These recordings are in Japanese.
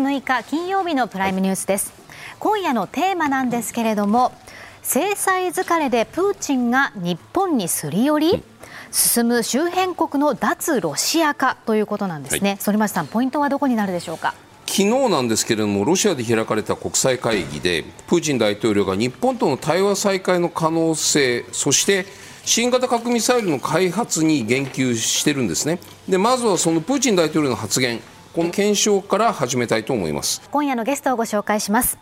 10月6日金曜日のプライムニュースです。今夜のテーマなんですけれども制裁疲れでプーチンが日本にすり寄り進む周辺国の脱ロシア化ということなんですね、はい、反町さんポイントはどこになるでしょうか？昨日なんですけれどもロシアで開かれた国際会議でプーチン大統領が日本との対話再開の可能性そして新型核ミサイルの開発に言及してるんですね。でまずはそのプーチン大統領の発言この検証から始めたいと思います。今夜のゲストをご紹介します。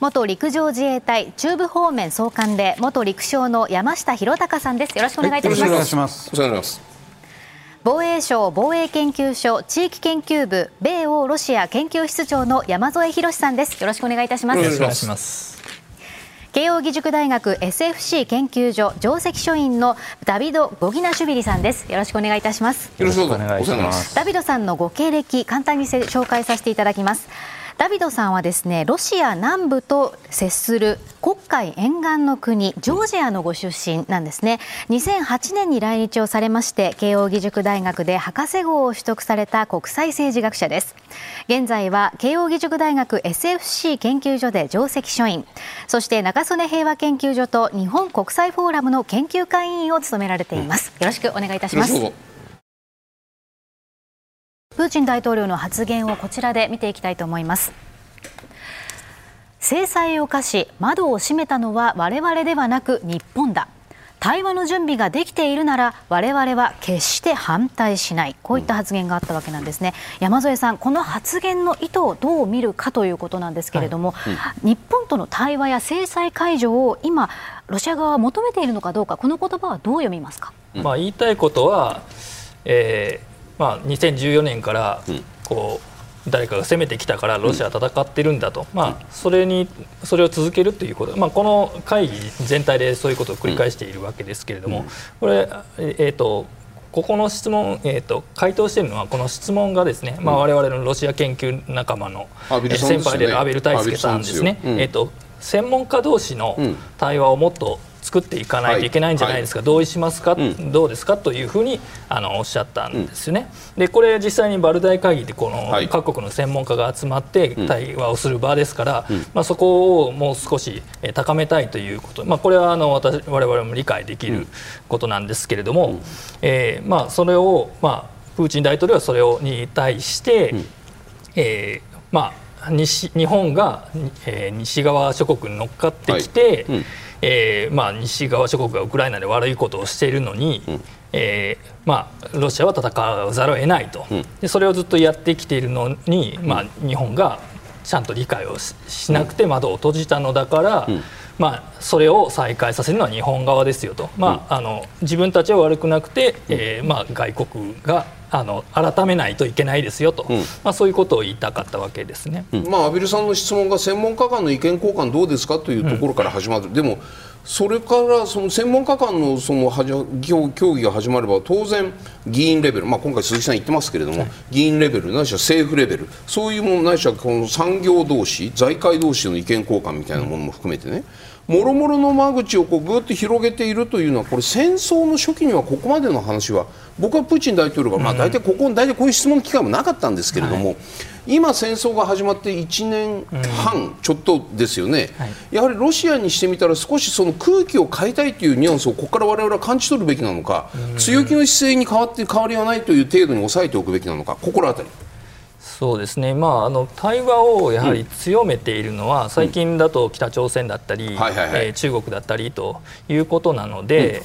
元陸上自衛隊中部方面総監で元陸将の山下博隆さんです。よろしくお願いいたします、はい、お願いします。お願いします。防衛省防衛研究所地域研究部米欧ロシア研究室長の山添博さんです。よろしくお願いいたします。よろしくお願いします慶應義塾大学 SFC 研究所上席所員のダビド・ゴギナシュビリさんです。よろしくお願いいたします。よろしくお願いします。ダビドさんのご経歴簡単に紹介させていただきますダビドさんはですねロシア南部と接する黒海沿岸の国ジョージアのご出身なんですね。2008年に来日をされまして慶應義塾大学で博士号を取得された国際政治学者です。現在は慶應義塾大学 SFC 研究所で上席所員。そして中曽根平和研究所と日本国際フォーラムの研究会員を務められています。よろしくお願いいたします。プーチン大統領の発言をこちらで見ていきたいと思います。制裁を科し窓を閉めたのは我々ではなく日本だ。対話の準備ができているなら我々は決して反対しない。こういった発言があったわけなんですね、うん、山添さんこの発言の意図をどう見るかということなんですけれども、はい。うん、日本との対話や制裁解除を今ロシア側は求めているのかどうかこの言葉はどう読みますか、まあ、言いたいことは、えーまあ、2014年からこう誰かが攻めてきたからロシアは戦ってるんだと、まあ、それにそれを続けるということ、まあ、この会議全体でそういうことを繰り返しているわけですけれども、これ、えーと、ここの質問、えーと、回答しているのはこの質問がですね、まあ、我々のロシア研究仲間の、先輩であるアベル大輔さんですね、えーと専門家同士の対話をもっと作っていかないといけないんじゃないですか、はい、同意しますか、うん、どうですか？というふうにあのおっしゃったんですよね。でこれ実際にバルダイ会議でこの各国の専門家が集まって対話をする場ですから、うん、まあ、そこをもう少し高めたいということ、まあ、これはあの私我々も理解できることなんですけれども、うん、えー、まあ、それを、まあ、プーチン大統領はそれをに対して、うん、えー、まあ、西日本が、えー、西側諸国に乗っかってきて、はい。うんえーまあ、西側諸国がウクライナで悪いことをしているのに、うん、えー、まあ、ロシアは戦わざるを得ないと、うん、でそれをずっとやってきているのに、まあ、日本がちゃんと理解をしなくて窓を閉じたのだから、うん、まあ、それを再開させるのは日本側ですよと、まあ、あの自分たちは悪くなくて、えーまあ、外国があの改めないといけないですよと、うん、まあ、そういうことを言いたかったわけですね、うん、まあ、アビルさんの質問が専門家間の意見交換どうですかというところから始まる、うん、でもそれからその専門家間のその協議が始まれば当然、議員レベル、まあ、今回、鈴木さん言ってますけれども、はい、議員レベルないしは政府レベル。そういうものないしはこの産業同士財界同士の意見交換みたいなものも含めてね、もろもろの間口をこうぐっと広げているというのはこれ戦争の初期にはここまでの話は僕はプーチン大統領が、まあ、大体ここ、大体こういう質問の機会もなかったんですけれども、はい、今、戦争が始まって1年半ちょっとですよね、はい、やはりロシアにしてみたら少しその空気を変えたいというニュアンスをここから我々は感じ取るべきなのか、強気の姿勢に変わって変わりはないという程度に抑えておくべきなのか、心当たり。そうですね、まあ、あの対話をやはり強めているのは、うん、最近だと北朝鮮だったり、え中国だったりということなので、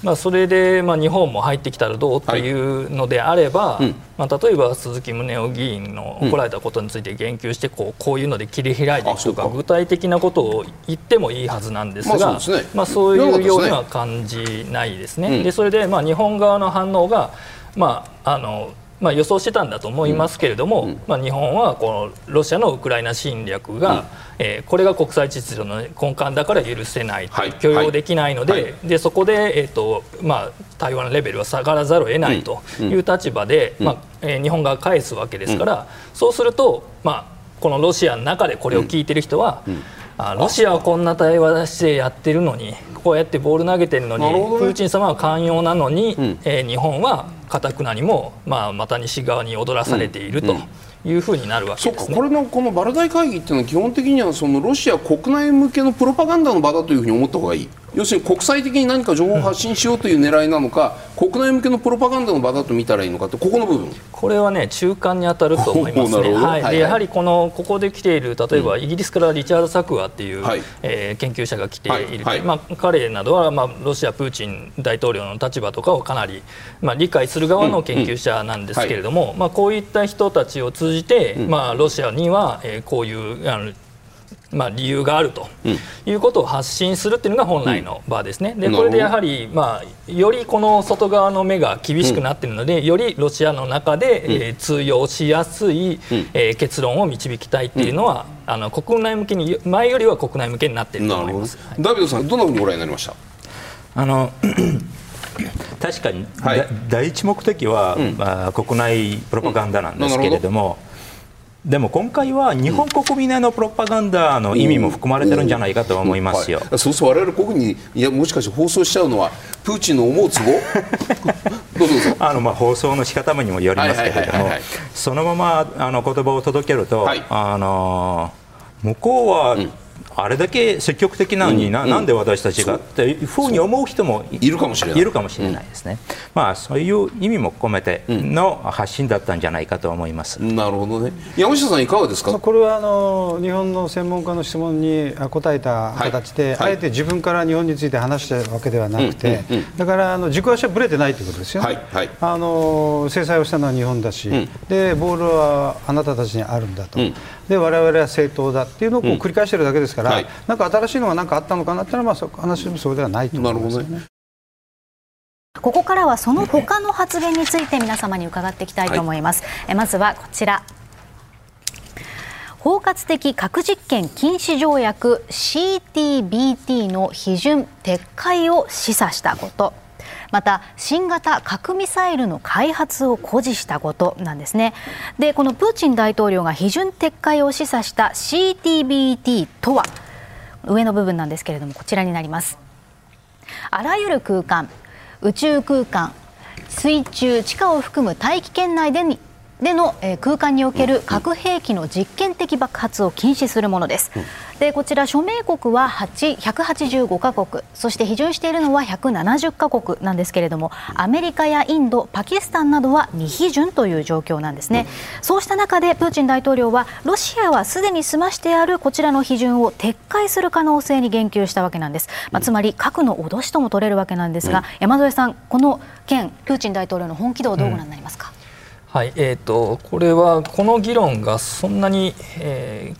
うん、まあ、それで、まあ、日本も入ってきたらどうというのであれば、はい、まあ、例えば鈴木宗男議員の怒られたことについて言及してこうこういうので切り開いていくとか。具体的なことを言ってもいいはずなんですが、まあそう、ね,、まあ、そういうようには感じないですね。でそれで、まあ、日本側の反応が、まああのまあ、予想してたんだと思いますけれども、うん。うん、まあ、日本はこのロシアのウクライナ侵略が、うん、えー、これが国際秩序の根幹だから許せないと、はい、許容できないのではい、でそこで、えーとまあ、台湾のレベルは下がらざるを得ないという立場で、まあえー、日本が返すわけですから、そうすると、まあ、このロシアの中でこれを聞いてる人は、あロシアはこんな対話してやってるのにこうやってボール投げてるのにプーチン様は寛容なのに、うん、えー、日本はかたくなにも、まあ、また西側に踊らされていると。いうふうになるわけです、ね、これのこのバルダイ会議っていうのは基本的にはそのロシア国内向けのプロパガンダの場だというふうに思った方がいい。要するに国際的に何か情報を発信しようという狙いなのか、うん、国内向けのプロパガンダの場だと見たらいいのかってここの部分。これはね中間に当たると思いますね、はい。はい、でやはりこのここで来ている例えばイギリスからリチャード・サクアっていう、はい、えー、研究者が来ている、はい、まあ、彼などは、まあ、ロシア、プーチン大統領の立場とかをかなり、まあ、理解する側の研究者なんですけれども、まあ、こういった人たちを通じて、まあ、ロシアには、えー、こういうあのまあ、理由があるということを発信するっていうのが本来の場ですね、でこれでやはり、まあ、よりこの外側の目が厳しくなっているので、よりロシアの中で、えー、通用しやすい、えー、結論を導きたいっていうのは、あの国内向けに前よりは国内向けになっていると思います、はい、ダビドさん、どんなふうにご覧になりました？あの 確かに、はい、第一目的は、うん、まあ、国内プロパガンダなんですけれども、でも今回は日本国民へのプロパガンダの意味も含まれてるんじゃないかと思いますよ、はい、そうそう我々国にいやもしかして放送しちゃうのはプーチンの思うツボどうぞあのまあ放送の仕方にもよりますけれどもそのままあの言葉を届けると、はい、あの向こうは、うんあれだけ積極的なのにな,、ん、なんで私たちがっていうふうに思う人もいるかもしれない。いるかもしれないですね、まあ、そういう意味も込めての発信だったんじゃないかと思います、なるほどね。山下さんいかがですか？これはあの日本の専門家の質問に答えた形で、はい、あえて自分から日本について話したわけではなくて、だからあの軸足はぶれてないということですよね、はいはい、あの制裁をしたのは日本だし、でボールはあなたたちにあるんだと。で我々は正当だっていうのをこう繰り返してるだけですから、うんはい、なんか新しいのが何かあったのかなっていうのは、まあ、話もそうではないと思いますよね。ここからはその他の発言について皆様に伺っていきたいと思います。はい、まずはこちら。包括的核実験禁止条約 CTBT の批准撤回を示唆したこと。また新型核ミサイルの開発を誇示したことなんですね。でこのプーチン大統領が批准撤回を示唆した CTBT とは上の部分なんですけれどもこちらになります。あらゆる空間宇宙空間水中地下を含む大気圏内でにでの、えー、空間における核兵器の実験的爆発を禁止するものです。でこちら署名国は185カ国。そして批准しているのは170カ国なんですけれどもアメリカやインドパキスタンなどは未批准という状況なんですね、そうした中でプーチン大統領はロシアはすでに済ましてあるこちらの批准を撤回する可能性に言及したわけなんです、まあ、つまり核の脅しとも取れるわけなんですが、山添さんこの件プーチン大統領の本気度をどうご覧になりますか、はいえーと、これはこの議論がそんなに、え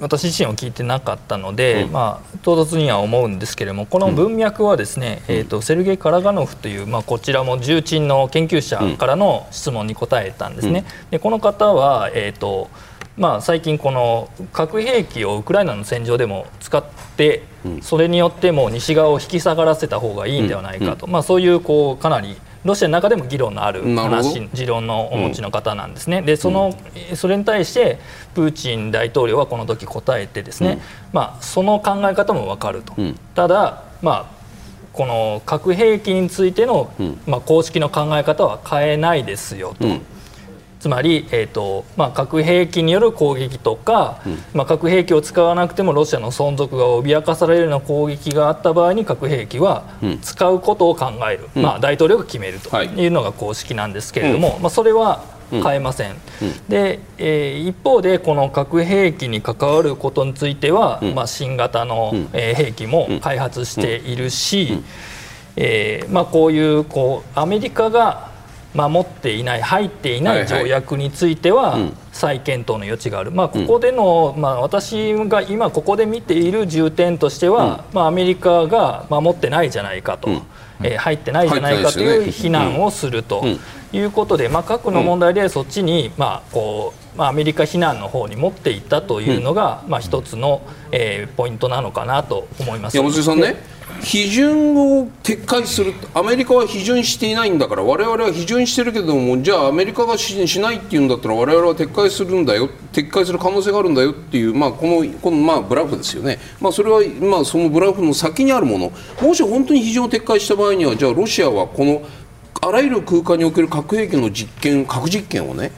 ー、私自身は聞いてなかったので、うん、まあ、唐突には思うんですけれどもこの文脈はですね、うん、えーと、セルゲイ・カラガノフという、まあ、こちらも重鎮の研究者からの質問に答えたんですね。うん、でこの方は、えーとまあ、最近この核兵器をウクライナの戦場でも使ってそれによっても西側を引き下がらせた方がいいんではないかと、まあ、そういうこうかなりロシアの中でも議論のある話持論のお持ちの方なんですね、うん、でそのそれに対してプーチン大統領はこの時答えてですね、うん、まあ、その考え方も分かると、うん、ただ、まあ、この核兵器についての、まあ、公式の考え方は変えないですよと。つまり、えーとまあ、核兵器による攻撃とか、うん、まあ、核兵器を使わなくてもロシアの存続が脅かされるような攻撃があった場合に核兵器は使うことを考える、うん、まあ、大統領が決めるとい。うのが公式なんですけれども、はい、まあ、それは変えません、うん、で、えー、一方でこの核兵器に関わることについては、まあ、新型の、えー、兵器も開発しているし、えーまあ、こういうこうアメリカが守っていない入っていない条約については再検討の余地がある、まあ、ここでの、まあ、私が今ここで見ている重点としては、まあ、アメリカが守ってないじゃないかと、えー、入ってないじゃないかという非難をするということで、まあ、核の問題でそっちに、まあこうまあ、アメリカ非難の方に持っていったというのが、まあ、一つの、えー、ポイントなのかなと思います。山さんね批准を撤回するアメリカは批准していないんだから我々は批准してるけどもじゃあアメリカがししないっていうんだったら我々は撤回するんだよ撤回する可能性があるんだよっていう、まあ、このこのまあブラフですよね、まあ、それはまあそのブラフの先にあるもの。もし本当に批准を撤回した場合にはじゃあロシアはこのあらゆる空間における核兵器の実験核実験をね、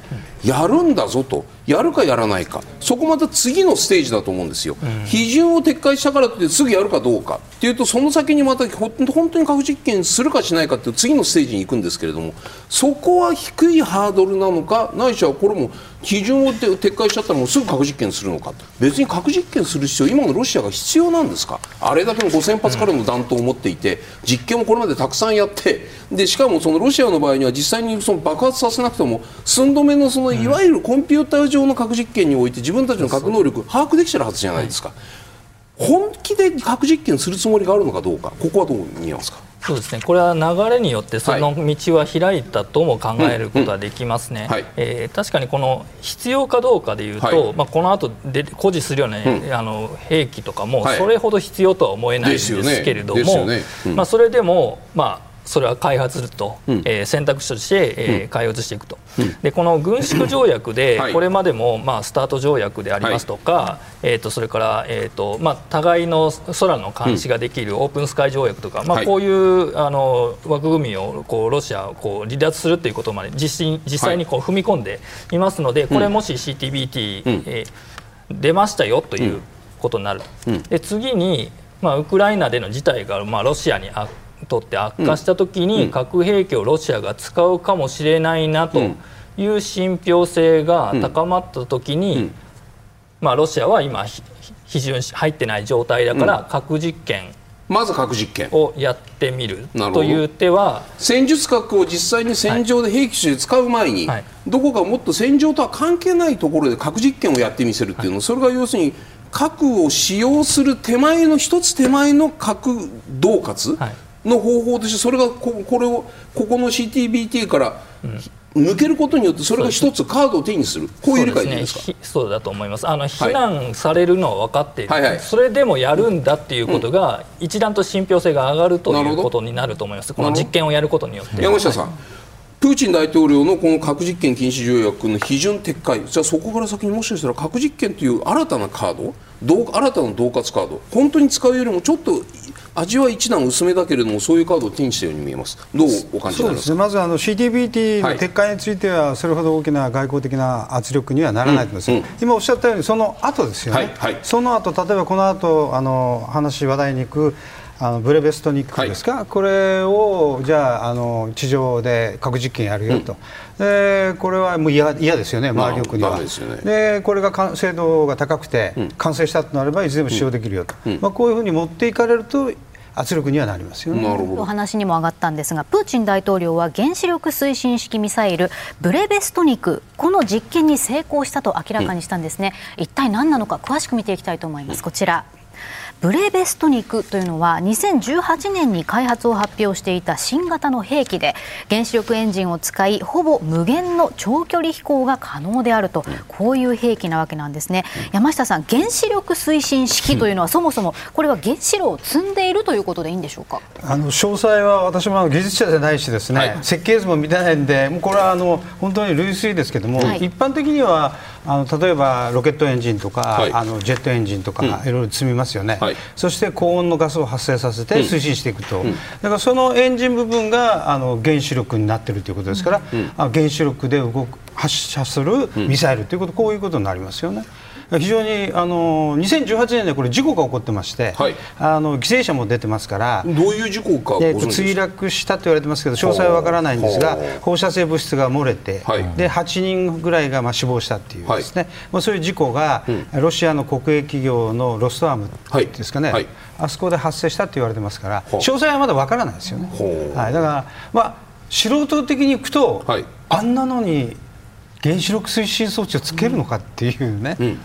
やるんだぞと。やるかやらないか。そこまた次のステージだと思うんですよ、うん、批准を撤回したからってすぐやるかどうかっていうとその先にまた本当に核実験するかしないかっていう次のステージに行くんですけれどもそこは低いハードルなのかないしはこれも基準を撤回しちゃったらもうすぐ核実験するのか。別に核実験する必要今のロシアが必要なんですか。あれだけの5000発からの弾頭を持っていて実験もこれまでたくさんやってでしかもそのロシアの場合には実際にその爆発させなくても寸止めのそのいわゆるコンピューター上の核実験において自分たちの核能力把握できてるはずじゃないですか。本気で核実験するつもりがあるのかどうかここはどう見えますか？そうですね。これは流れによってその道は開いたとも考えることはできますね、はい、えー、確かにこの必要かどうかでいうと、はい、まあ、この後で誇示するような、ね、うん、あの兵器とかもそれほど必要とは思えないんですけれども、まあ、それでも、まあそれは開発すると、うん、えー、選択肢として、えー、開発していくと、うん、でこの軍縮条約で、これまでも、まあ、スタート条約でありますとか、はい、えーと、それから、えーとまあ、互いの空の監視ができるオープンスカイ条約とか、まあ、こういうあの枠組みをこうロシアをこう離脱するということまで実実際にこう踏み込んでいますので、これもし CTBT、うん、えー、出ましたよということになる、で次に、まあ、ウクライナでの事態が、まあ、ロシアに悪とって悪化したときに核兵器をロシアが使うかもしれないなという信憑性が高まったときに、まあ、ロシアは今批准入ってない状態だから核実験まず核実験をやってみるという手は戦術核を実際に戦場で兵器として使う前に、はい、どこかもっと戦場とは関係ないところで核実験をやってみせるっていうの、はい、それが要するに核を使用する手前の一つ手前の核恫喝、はいの方法としてそれがここれをここの CTBT から抜けることによってそれが一つカードを手にする。こういう理解でいいですか？そうだと思います。あの非難されるのは分かっている、はいそれでもやるんだっていうことが、一段と信憑性が上がるということになると思います。この実験をやることによって。山下さん、はい。プーチン大統領のこの核実験禁止条約の批准撤回、じゃあそこから先にもしかしたら核実験という新たなカード、新たな恫喝カード、本当に使うよりもちょっと味は一段薄めだけれどもそういうカードを手にしたように見えます。どうお感じになりますか、ね、まずあの CTBT の撤回についてはそれほど大きな外交的な圧力にはならないと思います、うん。うん、今おっしゃったようにその後ですよね、はいはい、その後例えばこの後あの話話題に行くあのブレベストニックですか、はい、これをじゃああの地上で核実験やるよと、うん、でこれはもう嫌ですよね、周りの国は。で、ね、これが精度が高くて、完成したとなればいつでも使用できるよと、まあ、こういうふうに持っていかれると圧力にはなりますよね。お話にも上がったんですが、プーチン大統領は原子力推進式ミサイルブレベストニクこの実験に成功したと明らかにしたんですね。うん、一体何なのか詳しく見ていきたいと思います。こちら。ブレベストニクというのは2018年に開発を発表していた新型の兵器で原子力エンジンを使いほぼ無限の長距離飛行が可能であるとこういう兵器なわけなんですね。山下さん原子力推進式というのはそもそもこれは原子炉を積んでいるということでいいんでしょうか？あの詳細は私も技術者じゃないしですね、はい、設計図も見てないんでもうこれはあの本当に類推ですけども、はい、一般的にはあの例えばロケットエンジンとか、はい、あのジェットエンジンとか、いろいろ積みますよね、はい、そして高温のガスを発生させて推進していくと、うん、だからそのエンジン部分があの原子力になっているということですから、うん、原子力で動く発射するミサイルということ、こういうことになりますよね。非常にあの2018年でこれ事故が起こってまして、はい、あの犠牲者も出てますからどういう事故か、えー、と墜落したと言われてますけど詳細は分からないんですが放射性物質が漏れて、はい、で8人ぐらいがまあ死亡したっていうですね、はい、まあ、そういう事故が、うん、ロシアの国営企業のロストアームですかね、はい、あそこで発生したと言われてますから詳細はまだ分からないですよね。はい、だから、まあ、素人的にいくと、あんなのに原子力推進装置をつけるのかっていうね、うん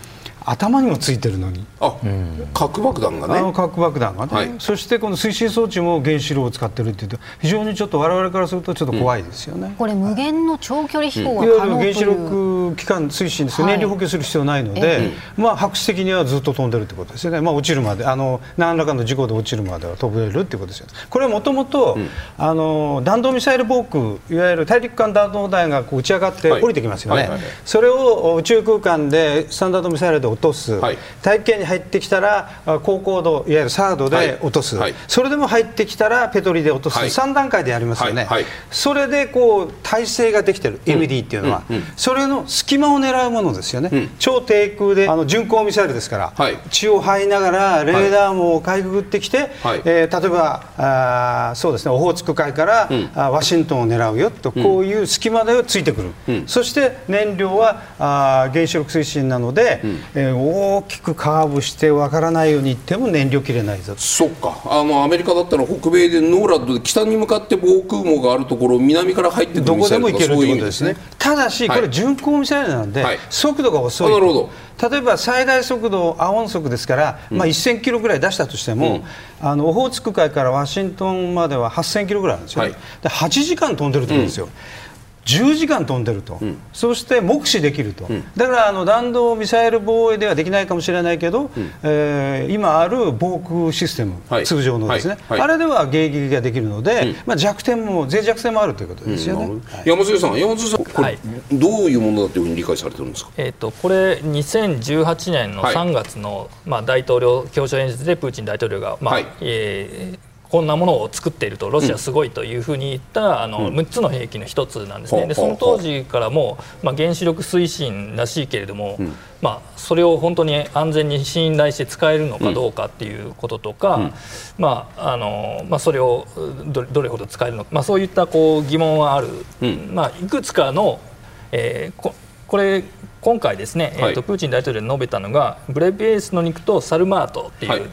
頭にもついてるのに。あ、うん、核爆弾がね。あの核爆弾がね、はい、そしてこの推進装置も原子炉を使ってるっていうと非常にちょっと我々からするとちょっと怖いですよね、うん、これ無限の長距離飛行が可能という、原子力機関推進です、はい、燃料補給する必要ないので、まあ白紙的にはずっと飛んでるってことですよね。まあ落ちるまであの何らかの事故で落ちるまでは飛べるっていうことですよこれはもともと弾道ミサイル防空いわゆる大陸間弾道弾がこう打ち上がって降りてきますよね、はいはいはい、それを宇宙空間でスタンダードミサイルで落とす、はい、大気圏に入ってきたら高高度いわゆるサードで落とす、はい、それでも入ってきたらペトリで落とす、はい、3段階でやりますよね、それでこう体制ができてる。MD っていうのは、うん。うん、それの隙間を狙うものですよね、うん、超低空であの巡航ミサイルですから、血を吐いながらレーダーもかいくぐってきて、えー、例えばあそうですねオホーツク海から、うん、あワシントンを狙うよとこういう隙間でついてくる、そして燃料はあ原子力推進なので、うん、えー、大きくカーブしてわからないように言っても燃料切れないぞそっか。あのアメリカだったら北米でノーラッドで北に向かって防空網があるところ南から入ってくるどこでも行けるということですね。ただしこれ巡航ミサイルなので、はい、速度が遅い。なるほど。例えば最大速度、亜音速ですから、うん、まあ、1000キロぐらい出したとしても、うん、あのオホーツク海からワシントンまでは8000キロぐらいあるんですよ、はい、で8時間飛んでると思うんですよ。うん10時間飛んでると、うん、そして目視できると、うん、だからあの弾道ミサイル防衛ではできないかもしれないけど、うん、えー、今ある防空システム、はい、通常のですね、はい。はい、あれでは迎撃ができるので、まあ、弱点も脆弱性もあるということですよね、山添さん、山添さん、これ、どういうものだというふうに理解されてるんですか、えーと、これ、2018年の3月の、まあ、大統領教書演説でプーチン大統領が、まあえーこんなものを作っているとロシアすごいというふうに言った、あの6つの兵器の1つなんですね、でその当時からも、まあ、原子力推進らしいけれども、まあ、それを本当に安全に信頼して使えるのかどうかっていうこととか、まああのまあ、それをどれほど使えるのか、まあ、そういったこう疑問はある、まあ、いくつかの、えー、ここれ今回ですね、えーとプーチン大統領が述べたのがブレビエースの肉とサルマートっていう、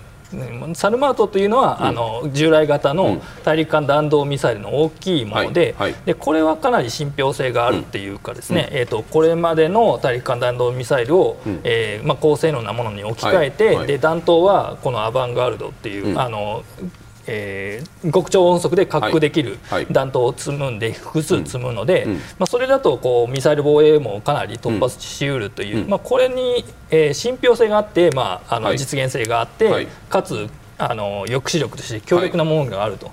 サルマートというのは、うん、あの従来型の大陸間弾道ミサイルの大きいものではい。はい、でこれはかなり信憑性があるっていうかですね、うん、えーと、これまでの大陸間弾道ミサイルを、うん、えー、まあ、高性能なものに置き換えて、はい、で弾頭はこのアバンガルドっていう、あのえー、極超音速で滑空できる弾頭を積むんで、複数積むので、まあ、それだとこうミサイル防衛もかなり突破しうるという、まあ、これに、えー、信憑性があって、まあ、あの実現性があって、かつあの抑止力として強力なものがあると、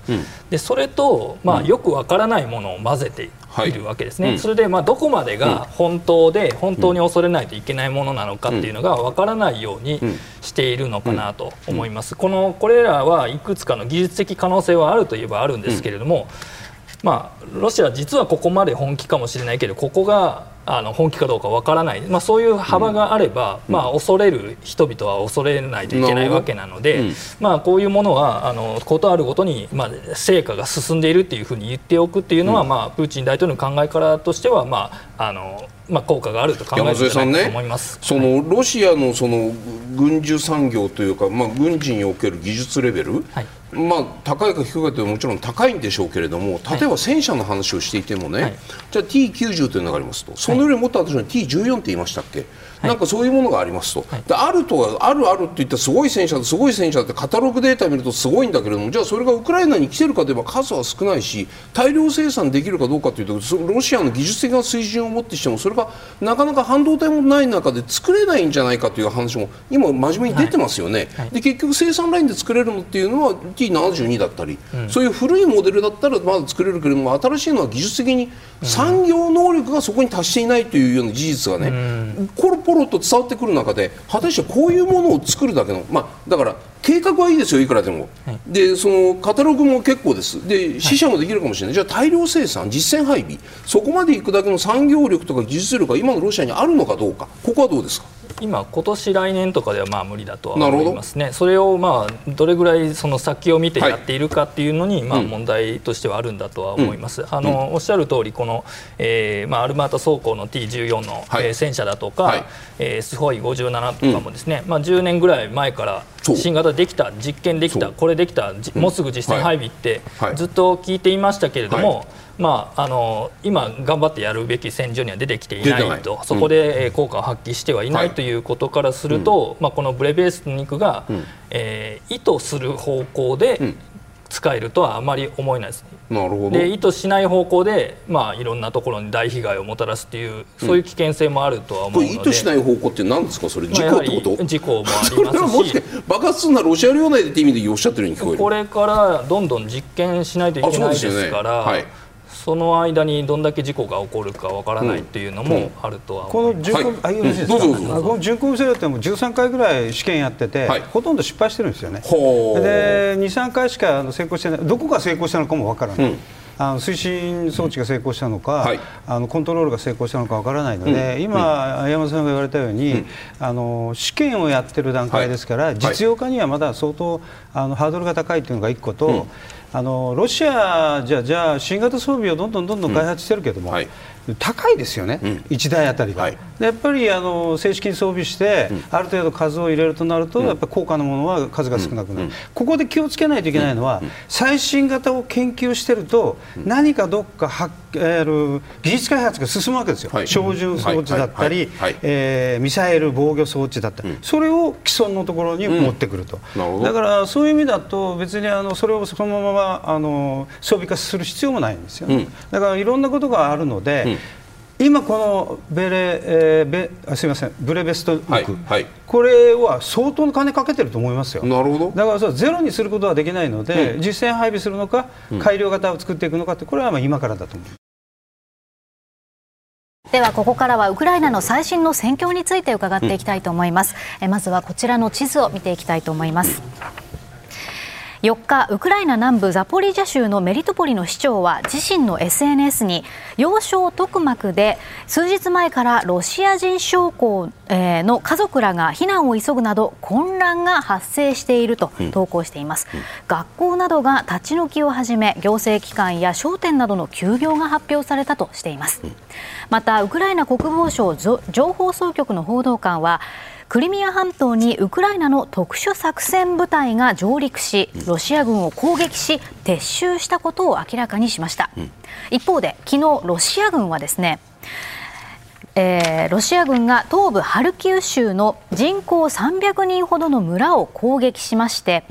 でそれと、まあ、よくわからないものを混ぜてい。るわけですね、はいうん、それでまあどこまでが本当で本当に恐れないといけないものなのかっていうのが分からないようにしているのかなと思います、このこれらはいくつかの技術的可能性はあるといえばあるんですけれども、まあ、ロシアは実はここまで本気かもしれないけどここがあの本気かどうかわからない、まあ、そういう幅があれば、うん、まあ、恐れる人々は恐れないといけないわけなので、うん、まあ、こういうものはあのことあるごとに、まあ、成果が進んでいるというふうに言っておくというのは、うん、まあ、プーチン大統領の考え方としては、まああのまあ、効果があると考えるんじゃないかと思います、ね、そのロシアのその軍需産業というか、まあ、軍事における技術レベル、はい、まあ、高いか低いかというともちろん高いんでしょうけれども例えば戦車の話をしていてもね、はい、じゃあ T90 というのがありますとそのよりもっと私は T14 って言いましたっけ、なんかそういうものがありますと、はい、であるとはあるあるって言ったらすごい戦車すごい戦車ってカタログデータ見るとすごいんだけれどもじゃあそれがウクライナに来てるかといえば数は少ないし大量生産できるかどうかというとロシアの技術的な水準をもってしてもそれがなかなか半導体もない中で作れないんじゃないかという話も今真面目に出てますよね、はい。はい、で結局生産ラインで作れるのっていうのは T72 だったり、うん、そういう古いモデルだったらまだ作れるけれども新しいのは技術的に産業能力がそこに達していないというような事実がね、うん、ポロポロと伝わってくる中で果たしてこういうものを作るだけの、まあ、だから計画はいいですよ、いくらでも、はい、でそのカタログも結構です、で死者もできるかもしれない、はい、じゃあ大量生産、実戦配備、そこまでいくだけの産業力とか技術力が今のロシアにあるのかどうか、ここはどうですか？今、今年来年とかではまあ無理だとは思いますね、それをまあどれぐらいその先を見てやっているかっていうのに、まあ問題としてはあるんだとは思います。あのおっしゃる通りこの、えーまあ、アルマータ装甲の T14 の、はい、えー、戦車だとか、はい、えー、スホイ57とかもですね、まあ、10年ぐらい前から新型できた、実験できた、これできた、もうすぐ実戦配備ってずっと聞いていましたけれども、まあ、あの今、頑張ってやるべき戦場には出てきていないと、そこで効果を発揮してはいないということからすると、まあ、このブレベースの肉が、えー、意図する方向で使えるとはあまり思えないです、なるほど。で意図しない方向で、まあ、いろんなところに大被害をもたらすというそういう危険性もあるとは思うので、うん、意図しない方向って何ですか？それ事故ってこと、事故もありますし。爆発するならロシア領内でって意味でおっしゃってるように聞こえるこれからどんどん実験しないといけないですから。その間にどんだけ事故が起こるかわからないっていうのもあるとは、この巡航、はい、あよろしいですか、この巡航ミサイルっても13回ぐらい試験やってて、はい、ほとんど失敗してるんですよね。で23回しか成功してないどこが成功したのかもわからない。うん。あの推進装置が成功したのか、はい、あのコントロールが成功したのかわからないので、うん、今、うん、山田さんが言われたように、うん、あの試験をやってる段階ですから、はい、実用化にはまだ相当あのハードルが高いというのが1個と、あのロシアじゃじゃあ新型装備をどんどんどんどん開発してるけども、はい。高いですよね、うん、1台あたりが、はい、やっぱりあの正式に装備して、うん、ある程度数を入れるとなると、うん、やっぱ高価なものは数が少なくなる、ここで気をつけないといけないのは、最新型を研究してると、何かどっかはえー、技術開発が進むわけですよ、はい、標準装置だったり、えミサイル防御装置だったり、それを既存のところに持ってくると、だからそういう意味だと、別にあのそれをそのままあの装備化する必要もないんですよね、だからいろんなことがあるので、今このベレ、えー、ベあすみません。ブレベストはいはい、これは相当の金かけてると思いますよ。なるほど。だからそゼロにすることはできないので、うん、実戦配備するのか、改良型を作っていくのかってこれはまあ今からだと思う。ではここからはウクライナの最新の戦況について伺っていきたいと思います、うん、えまずはこちらの地図を見ていきたいと思います、うん4日、ウクライナ南部ザポリージャ州のメリトポリの市長は自身の SNS に要衝トクマクで数日前からロシア人将校の家族らが避難を急ぐなど混乱が発生していると投稿しています、うん、学校などが立ち退きを始め行政機関や商店などの休業が発表されたとしています。またウクライナ国防省情報総局の報道官はクリミア半島にウクライナの特殊作戦部隊が上陸しロシア軍を攻撃し撤収したことを明らかにしました、うん、一方で昨日ロシア軍はですねえー、ロシア軍が東部ハルキウ州の人口300人ほどの村を攻撃しまして、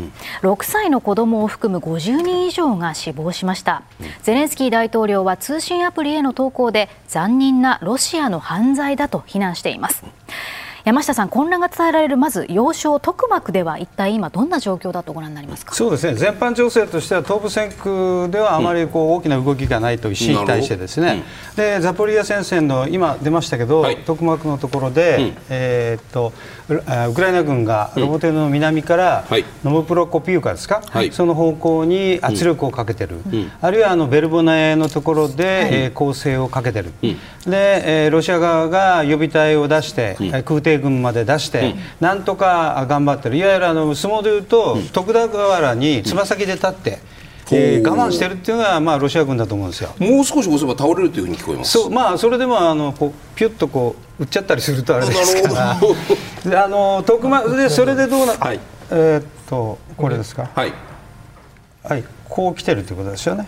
6歳の子供を含む50人以上が死亡しました、ゼレンスキー大統領は通信アプリへの投稿で残忍なロシアの犯罪だと非難しています。山下さん、混乱が伝えられるまず要衝トクマクでは一体今どんな状況だとご覧になりますか？そうですね。全般情勢としては東部戦区ではあまりこう大きな動きがないという市に対してですね、うん、でザポリア戦線の今出ましたけど、はい、トクマクのところで、うん、えー、っとウクライナ軍がロボテルの南から、ノモプロコピウカですか、はい、その方向に圧力をかけてる、うん、あるいはあのベルボナのところで、はい、えー、攻勢をかけてる、で、えー、ロシア側が予備隊を出して、うん、空挺軍まで出して、うん、なんとか頑張ってる。いわゆるあの相撲でいうと、徳田河原につま先で立って、えー、我慢してるっていうのが、まあ、ロシア軍だと思うんですよ。もう少し押せば倒れるというふうに聞こえます。そう、まあ、それでもあのこうピュッとこう打っちゃったりするとあれですから。であの徳間でそれでどうな、はい、えー、っとこれですか、はい、はい、こう来てるということですよね、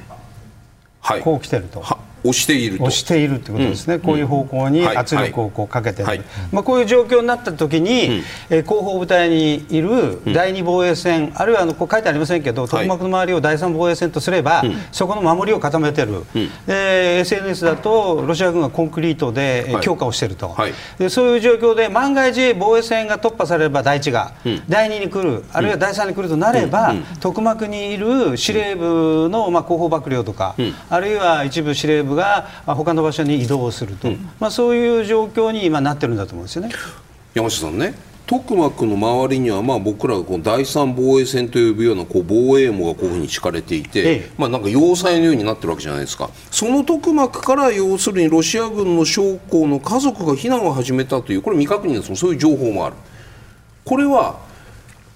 はい、こう来てると。押している押しているということですね、うん、こういう方向に圧力をこうかけてる、はい。はい、まあ、こういう状況になったときに、うん、えー、後方部隊にいる第2防衛線、うん、あるいはあのこう書いてありませんけど、特幕の周りを第3防衛線とすれば、そこの守りを固めてる、で SNS だとロシア軍がコンクリートで強化をしていると、はい、でそういう状況で万が一防衛線が突破されれば第1が、第2に来る、あるいは第3に来るとなれば、特幕にいる司令部の、まあ、後方幕僚とか、あるいは一部司令部が他の場所に移動すると、うん、まあ、そういう状況に今なってるんだと思うんですよね。山下さんねトクマクの周りにはまあ僕らがこう第三防衛線と呼ぶようなこう防衛網がこういうふうに敷かれていて、ええ、まあなんか要塞のようになってるわけじゃないですか。そのトクマクから要するにロシア軍の将校の家族が避難を始めたというこれ未確認ですそういう情報もある。これは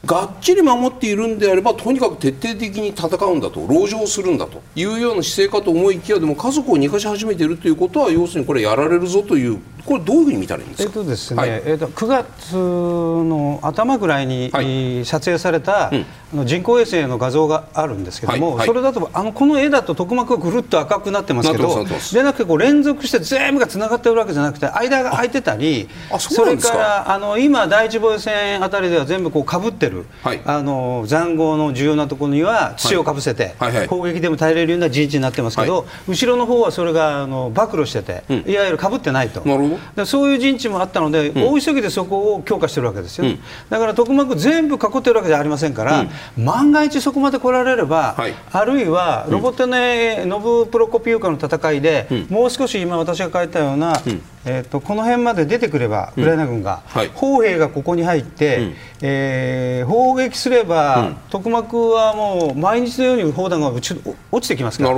がっちり守っているんであればとにかく徹底的に戦うんだと籠城するんだというような姿勢かと思いきやでも家族を逃がし始めているということは要するにこれやられるぞというこれどういうふうに見たらいいんですか、えっとですね、はい、えっと、9月の頭ぐらいに、はい、撮影された、うん、人工衛星の画像があるんですけども、はい、それだとあのこの絵だと特膜がぐるっと赤くなってますけどでなくてこう連続して全部がつながってるわけじゃなくて間が空いてたりそれからあの今第一防衛線あたりでは全部こうかぶってる、あの塹壕の重要なところには土をかぶせて、攻撃でも耐えれるような陣地になってますけど、後ろの方はそれがあの暴露してて、うん、いわゆるかぶってないと。なそういう陣地もあったので、うん、大急ぎでそこを強化してるわけですよ、うん、だから特幕全部囲ってるわけじゃありませんから、うん、万が一そこまで来られれば、はい、あるいはロボテネ・ノブプロコピウカの戦いで、もう少し今私が書いたような、えーと、この辺まで出てくれば、ウクライナ軍が、はい、砲兵がここに入って、うん、えー、砲撃すれば、うん、トクマクはもう毎日のように砲弾が落ちてきますから。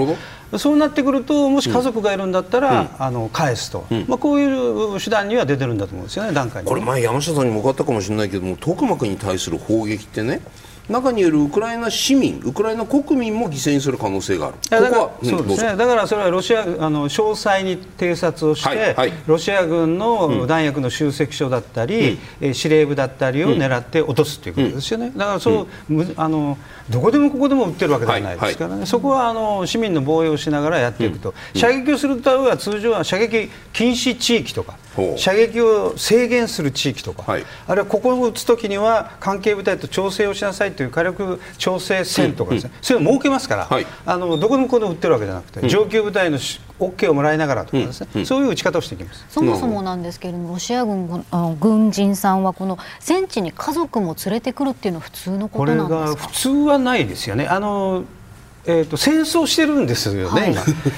そうなってくるともし家族がいるんだったら、うん、あの返すと、うん、まあ、こういう手段には出てるんだと思うんですよね、段階に。これ前山下さんにも分かったかもしれないけどもトクマクに対する砲撃ってね中にいるウクライナ市民、ウクライナ国民も犠牲にする可能性がある、だからそうですね、だからそれはロシアあの詳細に偵察をして、はいはい、ロシア軍の弾薬の集積所だったり、うん、司令部だったりを狙って落とすということですよね、だからそう、うん、あのどこでもここでも撃ってるわけではないですからね、はい。はい、そこはあの市民の防衛をしながらやっていくと、射撃をするとは通常は射撃禁止地域とか。射撃を制限する地域とか、はい、あるいはここを撃つときには関係部隊と調整をしなさいという火力調整線とかですね、うん。うん、そういうのを設けますから、はい、あのどこでもここで撃ってるわけじゃなくて、うん、上級部隊の OK をもらいながらとかですね、うん。うん、そういう撃ち方をしていきます。そもそもなんですけれども、ロシア軍あの軍人さんはこの戦地に家族も連れてくるっていうのは普通のことなんですか？これが普通はないですよね。あのえーと、戦争してるんですよね、はい、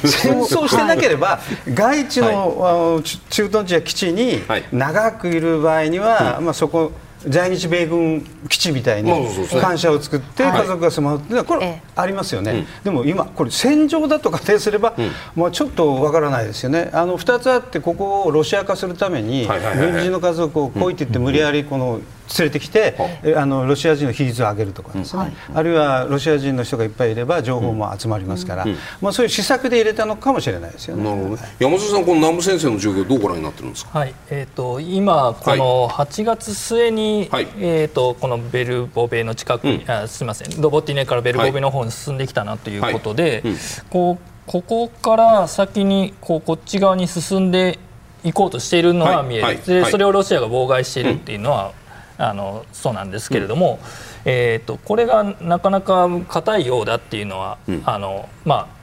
戦争してなければ、外地の、はい、駐屯地や基地に長くいる場合には、はい、まあ、そこ在日米軍基地みたいに感謝を作って家族が住まうっていうのはこれありますよね、でも今これ戦場だと仮定すれば、まあ、ちょっとわからないですよね。あの2つあってここをロシア化するために軍人の家族を来いって言って無理やりこの連れてきて、あのロシア人の比率を上げるとかですね、あるいはロシア人の人がいっぱいいれば情報も集まりますから、まあ、そういう施策で入れたのかもしれないですよね。なるほど山下さん、この南部先生の状況どうご覧になってるんですか、はい。えーと、今、この8月末に、はい、えーと、このベルボベの近くに、うん、あすみません。ロボティネからベルボベの方に進んできたなということで、はい。はいうん、こうここから先にこうこっち側に進んでいこうとしているのは見える、でそれをロシアが妨害しているっていうのは、あのそうなんですけれども、うん、えーと、これがなかなか硬いようだっていうのは、うん、あのまあ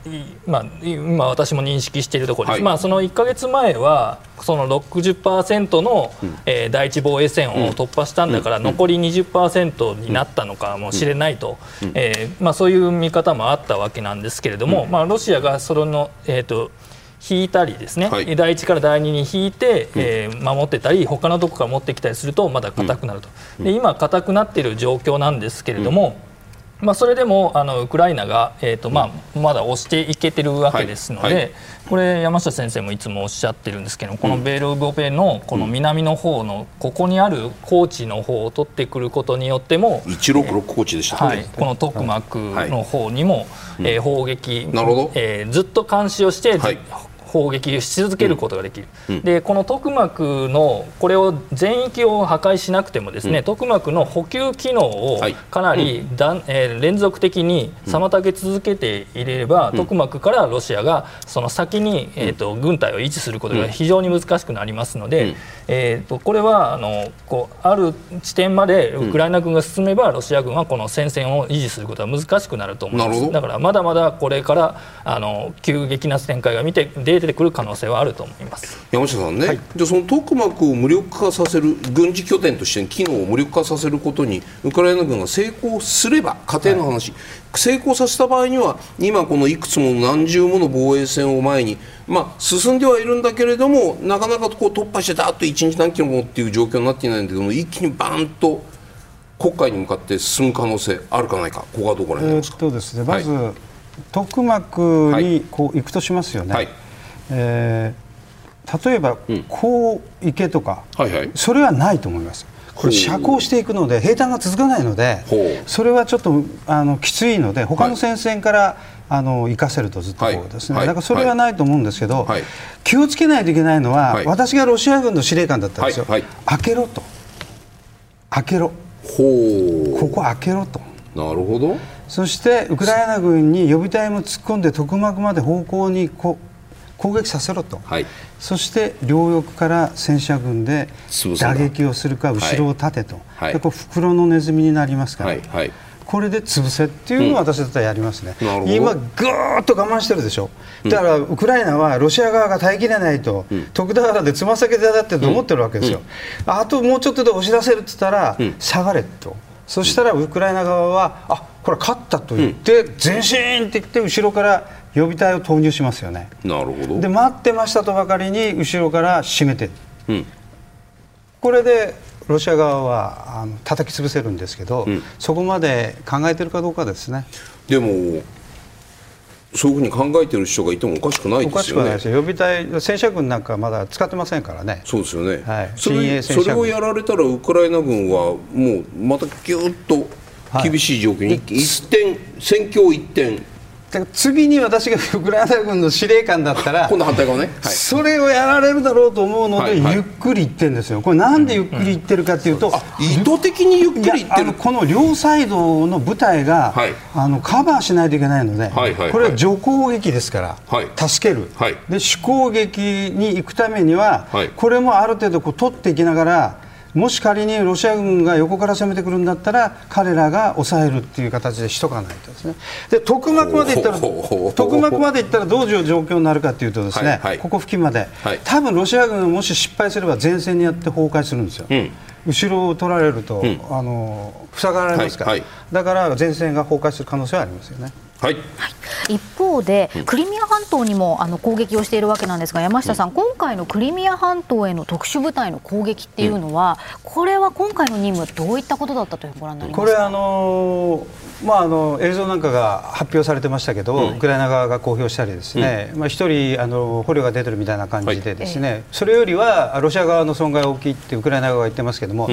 まあ、今、私も認識しているところです、はい、まあ、その1か月前はその60%の、うん、えー、第一防衛線を突破したんだから、残り20%になったのかもしれないと、えー、まあ、そういう見方もあったわけなんですけれども、まあ、ロシアがそれの、えーと引いたりですね、はい、第1から第2に引いて、えー、守ってたり他のところから持ってきたりするとまだ硬くなると、で今硬くなっている状況なんですけれども、まあ、それでもあのウクライナが、えーとまあ、まだ押していけてるわけですので、はい。はい、これ山下先生もいつもおっしゃってるんですけどこのベルボペのこの南の方のここにある高地の方を取ってくることによっても166高地でした、ね、はい、このトクマクの方にも、はい、えー、砲撃、なるほど。えー、ずっと監視をして、はい砲撃し続けることができる、うん、でこの徳膜のこれを全域を破壊しなくてもですね、うん、徳膜の補給機能をかなりだん、えー、連続的に妨げ続けていれば、うん、徳膜からロシアがその先に、えーと、軍隊を維持することが非常に難しくなりますので、えーと、これはあのこうある地点までウクライナ軍が進めば、ロシア軍はこの戦線を維持することは難しくなると思います。だからまだまだこれからあの急激な展開が見て出てくる可能性はあると思います。山下さんね、はい、じゃあそのトクマクを無力化させる軍事拠点としての機能を無力化させることにウクライナ軍が成功すれば仮定の話、はい、成功させた場合には今このいくつも何十もの防衛線を前にまあ、進んではいるんだけれどもなかなかこう突破してだっと1日何キロもっていう状況になっていないんだけども一気にバーンと国会に向かって進む可能性あるかないか。ここはどこら辺ですか、えー、っとですねまず、はい、トクマクにこう行くとしますよね。はいえー、例えば、こう行けとか、はいはい、それはないと思います。これ遮光していくので平坦が続かないのでそれはちょっとあのきついので他の戦線から、はい、あの行かせるとずっとこうですね、はい、だからそれはないと思うんですけど、はい、気をつけないといけないのは、私がロシア軍の司令官だったんですよ、開けろと。開けろ。ここ開けろと。なるほど。そしてウクライナ軍に予備隊も突っ込んで特幕まで方向にこう攻撃させろと、はい、そして両翼から戦車軍で打撃をするか後ろを立てと、はい、でこう袋のネズミになりますから、はい。はい、これで潰せっていうのを私だったらやりますね、うん、今、ぐーっと我慢してるでしょ、だからウクライナはロシア側が耐えきれないと、うん、徳田原でつま先でだってと思ってるわけですよ、うん、あともうちょっとで押し出せるって言ったら、下がれと。そしたらウクライナ側はあこれ勝ったと言って、前進って言って後ろから予備隊を投入しますよねなるほどで待ってましたとばかりに後ろから締めて、うん、これでロシア側はあの叩き潰せるんですけど、うん、そこまで考えてるかどうかですねでもそういうふうに考えてる人がいてもおかしくないですよね。おかしくないですよ。予備隊戦車軍なんかまだ使ってませんからね。そうですよね。はい。それそれをやられたらウクライナ軍はもうまたぎゅっと厳しい状況に、はい、一点戦況一点次に私がウクライナ軍の司令官だったら 今度反対側ね、はい、それをやられるだろうと思うので、ゆっくりいってるんですよ。これなんでゆっくりいってるかというと、うん。うん、意図的にゆっくりいってる。この両サイドの部隊が、はい、あのカバーしないといけないので、はいはい、これは除攻撃ですから、助ける、で主攻撃に行くためには、これもある程度こう取っていきながらもし仮にロシア軍が横から攻めてくるんだったら彼らが抑えるっていう形でしとかないとですね。で特幕までいったら特幕までいったらどういう状況になるかというとですね、はいはい、ここ付近まで、はい、多分ロシア軍がもし失敗すれば前線にやって崩壊するんですよ。うん。後ろを取られると、うん、あの塞がられますから、はいはい、だから前線が崩壊する可能性はありますよね。はい、一方で、クリミア半島にもあの攻撃をしているわけなんですが、山下さん、うん、今回のクリミア半島への特殊部隊の攻撃っていうのは、うん、これは今回の任務、どういったことだったとご覧になりますこれあのまあ、あの映像なんかが発表されてましたけど、うん、ウクライナ側が公表したりですね、まあ、一人あの捕虜が出てるみたいな感じでですね、はい、それよりはロシア側の損害大きいってウクライナ側が言ってますけども、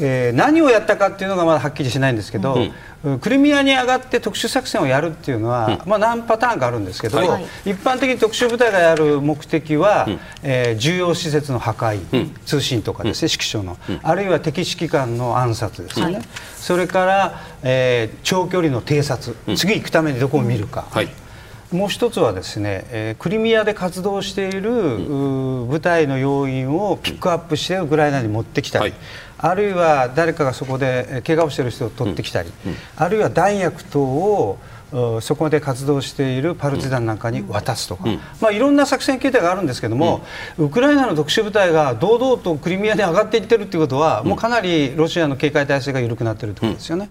えー、何をやったかっていうのがまだはっきりしないんですけど、うん、クリミアに上がって特殊作戦をやるっていうのは、うん、まあ、何パターンかあるんですけど、はい、一般的に特殊部隊がやる目的は、うん、えー、重要施設の破壊、通信とかですね、指揮所の、あるいは敵指揮官の暗殺ですね、はい、それから、えー、長距離の偵察、次行くためにどこを見るか。はいもう一つはですね、えー、クリミアで活動している、部隊の要員をピックアップしてウクライナに持ってきたり、はい、あるいは誰かがそこで怪我をしている人を取ってきたり、うん。うん、あるいは弾薬等をそこで活動しているパルチザンなんかに渡すとか、うん、まあ、いろんな作戦形態があるんですけども、うん、ウクライナの特殊部隊が堂々とクリミアに上がっていってるということは、もうかなりロシアの警戒態勢が緩くなっているということですよね。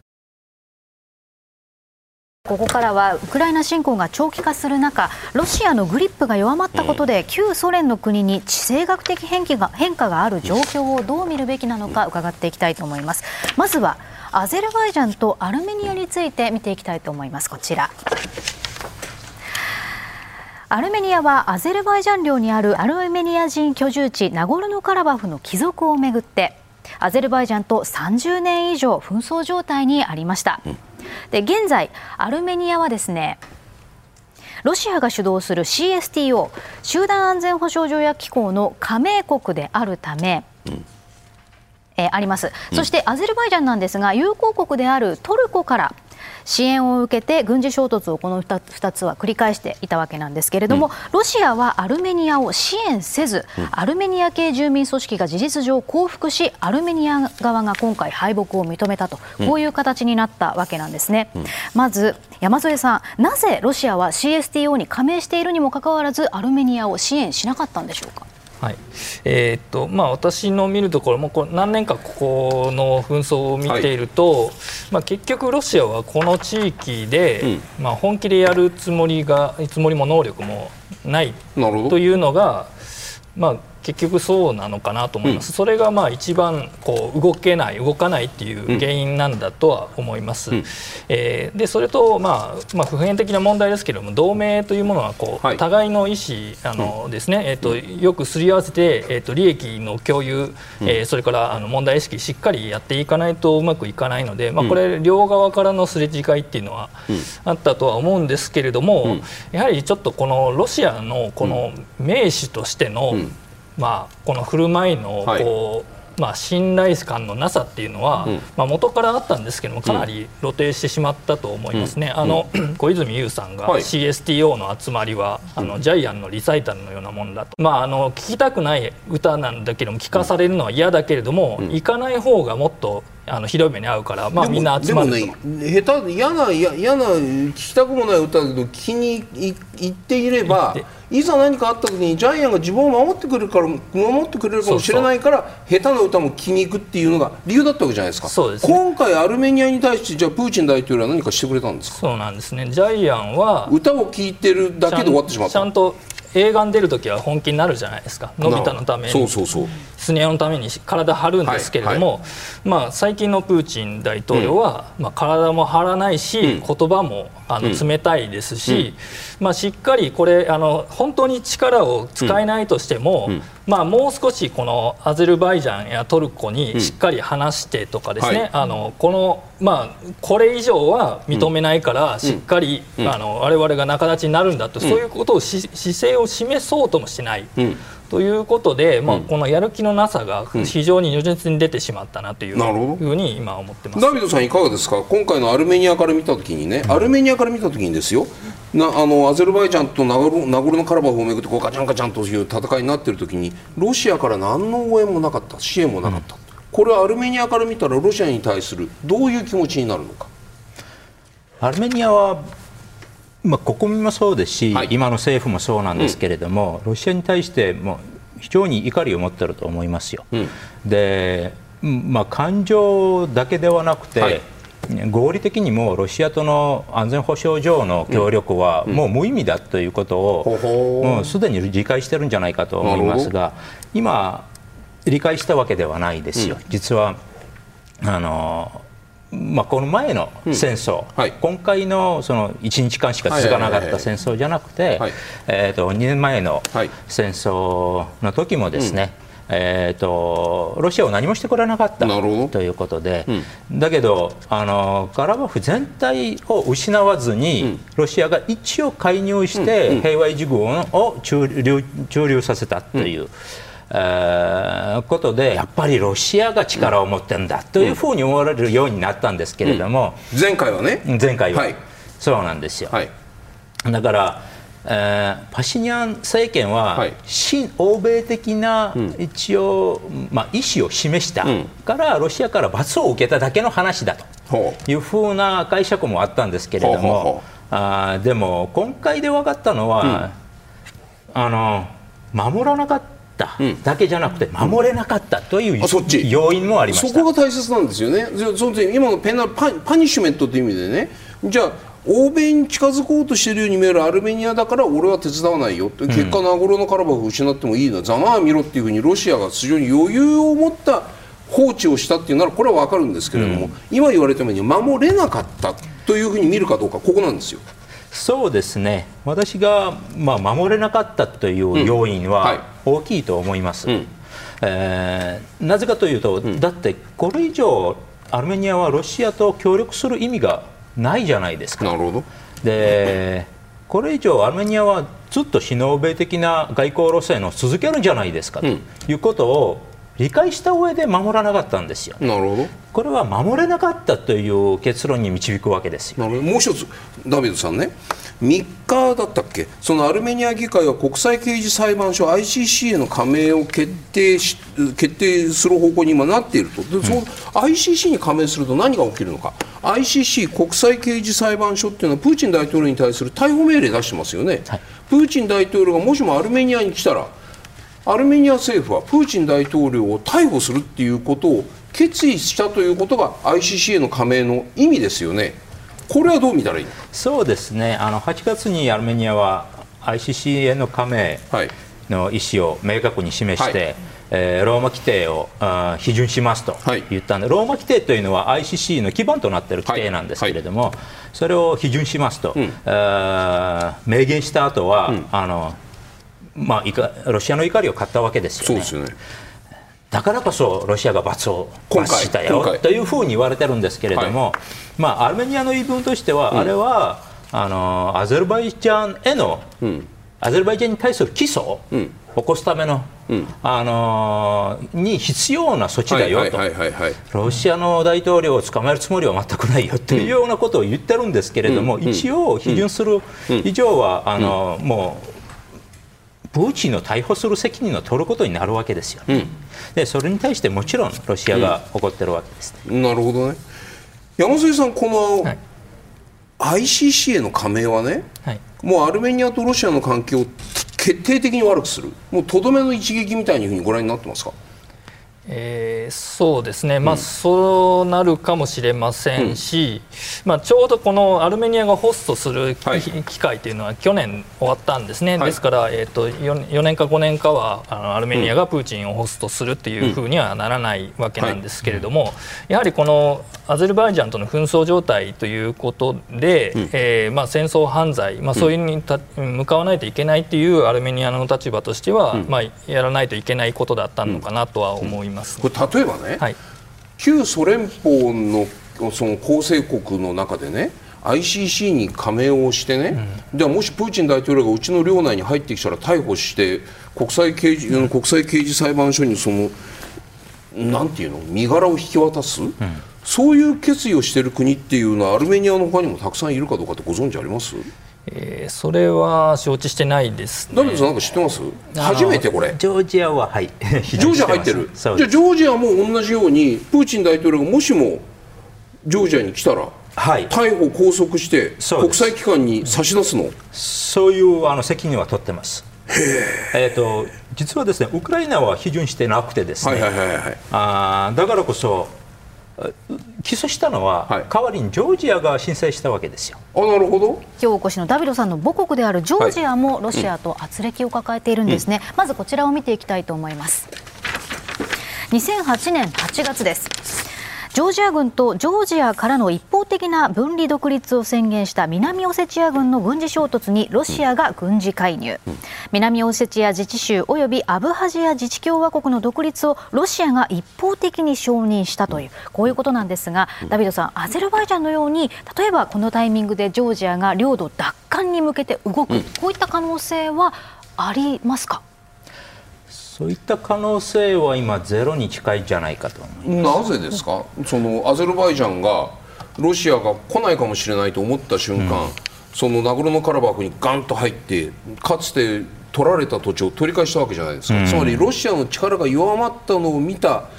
ここからはウクライナ侵攻が長期化する中ロシアのグリップが弱まったことで、旧ソ連の国に地政学的変化が変化がある状況をどう見るべきなのか伺っていきたいと思います。まずはアゼルバイジャンとアルメニアについて見ていきたいと思います。こちら。アルメニアはアゼルバイジャン領にあるアルメニア人居住地ナゴルノカラバフの帰属をめぐってアゼルバイジャンと30年以上紛争状態にありました。で現在アルメニアはですねロシアが主導する CSTO 集団安全保障条約機構の加盟国であるため、うん。えー、あります、そしてアゼルバイジャンなんですが友好国であるトルコから支援を受けて軍事衝突をこの 2, 2つは繰り返していたわけなんですけれども、うん、ロシアはアルメニアを支援せず、うん、アルメニア系住民組織が事実上降伏しアルメニア側が今回敗北を認めたと、こういう形になったわけなんですね、うん、まず山添さんなぜロシアは CSTO に加盟しているにもかかわらずアルメニアを支援しなかったんでしょうか？はい。えー、っとまあ、私の見るところもこ何年かここの紛争を見ていると、はい、まあ、結局、ロシアはこの地域で、うん、まあ、本気でやるつもりがつもりも能力もないというのが、まあ、結局そうなのかなと思います、うん、それがまあ一番こう動けない動かないっていう原因なんだとは思います、うん、えー、でそれと、まあ、まあ普遍的な問題ですけれども同盟というものはこう、はい、互いの意思あのですね、えーと、よくすり合わせて、えーと、利益の共有、えー、それからあの問題意識しっかりやっていかないとうまくいかないので、まあ、これ両側からのすれ違いっていうのはあったとは思うんですけれども、やはりちょっとこのロシアのこの名手としての、まあ、この振る舞いのこう、はいまあ、信頼感のなさっていうのは、うん、まあ、元からあったんですけどもかなり露呈してしまったと思いますね、うん、あの、うん、小泉悠さんが CSTO の集まりは、あのジャイアンのリサイタルのようなもんだと、まあ、あの聞きたくない歌なんだけども聞かされるのは嫌だけれども、行かない方がもっとあのひどい目に遭うから、まあ、みんな集まるでもね下手嫌な嫌な聞きたくもない歌だけど聞きに行っていればいざ何かあった時にジャイアンが自分を守ってくれるから守ってくれるかもしれないから下手な歌も聴きに行くっていうのが理由だったわけじゃないですか。そうです、ね、今回アルメニアに対してじゃあプーチン大統領は何かしてくれたんですか？そうなんですね。ジャイアンは歌を聴いてるだけで終わってしまった。ちゃんと映画に出るときは本気になるじゃないですか。のび太のために。そうそうそう。スネ夫のために体張るんですけれども、はいはい、まあ、最近のプーチン大統領は、うん、まあ、体も張らないし、うん、言葉もあの冷たいですし、うん、まあ、しっかりこれあの本当に力を使えないとしても、まあ、もう少しこのアゼルバイジャンやトルコにしっかり話してとかですね、はい、あのこのまあ、これ以上は認めないからしっかり、うん、あの我々が仲立ちになるんだと、そういうことを姿勢を示そうともしない。ということで、まあ、このやる気のなさが非常に如実に出てしまったなというふうに今思ってます、ダビドさん、いかがですか、今回のアルメニアから見たときにね、アルメニアから見たときにですよ、なあのアゼルバイジャンとナゴルナゴルノカラバフをめぐってこうガチャンガチャンという戦いになっているときに、ロシアから何の応援もなかった、支援もなかった。うんこれはアルメニアから見たらロシアに対するどういう気持ちになるのか？アルメニアは、まあ、国民もそうですし、はい、今の政府もそうなんですけれども、うん、ロシアに対しても非常に怒りを持っていると思いますよ。うん、で、まあ、感情だけではなくて、はい。合理的にもロシアとの安全保障上の協力はもう無意味だということをもうすでに理解してるんじゃないかと思いますが今、理解したわけではないですよ、うん、実はあのまあ、この前の戦争、うんはい、今回のその1日間しか続かなかった戦争じゃなくて、えー、と2年前の戦争の時もですね、うん、えーと、ロシアは何もしてくれなかったということで、うん、だけどあのカラバフ全体を失わずに、ロシアが一応介入して平和維持軍を駐留駐留させたという。ことでやっぱりロシアが力を持ってるんだというふうに思われるようになったんですけれども、うん、前回はね。前回は、はい、そうなんですよ、はい、だから、えー、パシニャン政権は、はい、新欧米的な一応、うん、まあ、意思を示したから、ロシアから罰を受けただけの話だというふうな解釈もあったんですけれどもあでも今回で分かったのは、うん、あの守らなかったっただけじゃなくて守れなかったという要因もありましそこが大切なんですよね。その今のペナパパニッシュメントという意味でね。じゃあ欧米に近づこうとしているように見えるアルメニアだから俺は手伝わないよって。結果ナゴロのカラバフを失ってもいいのざまあ見ろっていうふうにロシアが非常に余裕を持った放置をしたっていうならこれは分かるんですけれども、うん、今言われたように守れなかったというふうに見るかどうかここなんですよ。そうですね。私が、まあ、守れなかったという要因は大きいと思います、うん。はい、えー、なぜかというと、うん、だってこれ以上アルメニアはロシアと協力する意味がないじゃないですか。なるほど。でこれ以上アルメニアはずっと非欧米的な外交路線を続けるんじゃないですか。ということを理解した上で守らなかったんですよ。なるほど。これは守れなかったという結論に導くわけですよ。もう一つダビドさんね。3日だったっけ？そのアルメニア議会は国際刑事裁判所 ICC への加盟を決定し決定する方向に今なっていると。でその ICC に加盟すると何が起きるのか。ICC 国際刑事裁判所っていうのはプーチン大統領に対する逮捕命令出してますよね、はい、プーチン大統領がもしもアルメニアに来たらアルメニア政府はプーチン大統領を逮捕するっていうことを決意したということが ICC への加盟の意味ですよね。これはどう見たらいいそうですね。あの8月にアルメニアは ICC への加盟の意思を明確に示して、はい、えー、ローマ規定をあ批准しますと言ったんで、はい、ローマ規定というのは ICC の基盤となっている規定なんですけれども、はい、それを批准しますと、うん、あ明言した後は、うん、あのまあ、ロシアの怒りを買ったわけですよね。よね。だからこそロシアが罰を罰したよというふうに言われてるんですけれども、はい、まあ、アルメニアの言い分としては、うん、あれはあのアゼルバイジャンへの、うん、アゼルバイジャンに対する起訴を起こすための、うん、あのに必要な措置だよと、ロシアの大統領を捕まえるつもりは全くないよというようなことを言ってるんですけれども、一応、批准する。以上は、あのもうププーチンを逮捕する責任を取ることになるわけですよ、ね、うん、でそれに対してもちろんロシアが怒ってるわけです、ね。うん、なるほどね。山添さんこの、はい。ICC への加盟はね、はい、もうアルメニアとロシアの関係を決定的に悪くする、もうとどめの一撃みたいにご覧になってますか？えー、そうですね、まあ、そうなるかもしれませんし、うん、まあ、ちょうどこのアルメニアがホストする機会というのは去年終わったんですね、はい、ですから、えーと、4, 4, 年か5年かはあのアルメニアがプーチンをホストするっていうふうにはならないわけなんですけれども、やはりこのアゼルバイジャンとの紛争状態ということで、うん、えー、まあ、戦争犯罪、まあ、そういうにた向かわないといけないというアルメニアの立場としては、うん、まあ、やらないといけないことだったのかなとは思います。ます、これ例えばね、はい、旧ソ連邦のその構成国の中でね ICC に加盟をしてね、うん、ではもしプーチン大統領がうちの領内に入ってきたら逮捕して国際刑事、うん、国際刑事裁判所にそのなんていうの？身柄を引き渡す、うん、そういう決意をしている国っていうのはアルメニアの他にもたくさんいるかどうかってご存知あります？えー、それは承知してないです、ね、ダビドさんなんか知ってます？初めてこれ。ジョージアははい。ジョージア入ってる。じゃあジョージアも同じようにプーチン大統領がもしもジョージアに来たらはい、逮捕、拘束して国際機関に差し出すの？そういうあの責任は取ってます。え。ーと、実はですねウクライナは批准してなくてですね、はいはいはいはい、あだからこそ起訴したのは、はい、代わりにジョージアが申請したわけですよ。あなるほど今日お越しのダビドさんの母国であるジョージアもロシアと圧力を抱えているんですね、はいうん、まずこちらを見ていきたいと思います。2008年8月です。ジョージア軍とジョージアからの一方的な分離独立を宣言した南オセチア軍の軍事衝突にロシアが軍事介入、うん、南オセチア自治州およびアブハジア自治共和国の独立をロシアが一方的に承認したというこういうことなんですが、ダビドさんアゼルバイジャンのように例えばこのタイミングでジョージアが領土奪還に向けて動く、うん、こういった可能性はありますか？そういった可能性は今ゼロに近いんじゃないかとなぜですか？そのアゼルバイジャンがロシアが来ないかもしれないと思った瞬間、うん、そのナグロノカラバフにガンと入ってかつて取られた土地を取り返したわけじゃないですか、うん、つまりロシアの力が弱まったのを見た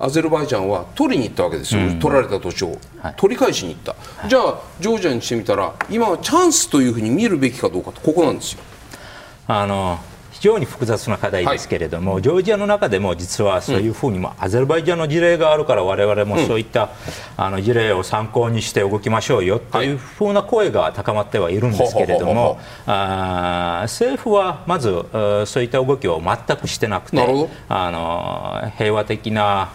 アゼルバイジャンは取りに行ったわけですよ、うん、取られた土地を、はい、取り返しに行った、はい、じゃあジョージアにしてみたら今はチャンスというふうに見るべきかどうかとここなんですよ。あの非常に複雑な課題ですけれども、はい、ジョージアの中でも実はそういうふうに、うん、アゼルバイジャンの事例があるから我々もそういった、うん、あの事例を参考にして動きましょうよというふうな声が高まってはいるんですけれども、あ政府はまずそういった動きを全くしてなくてあの平和的な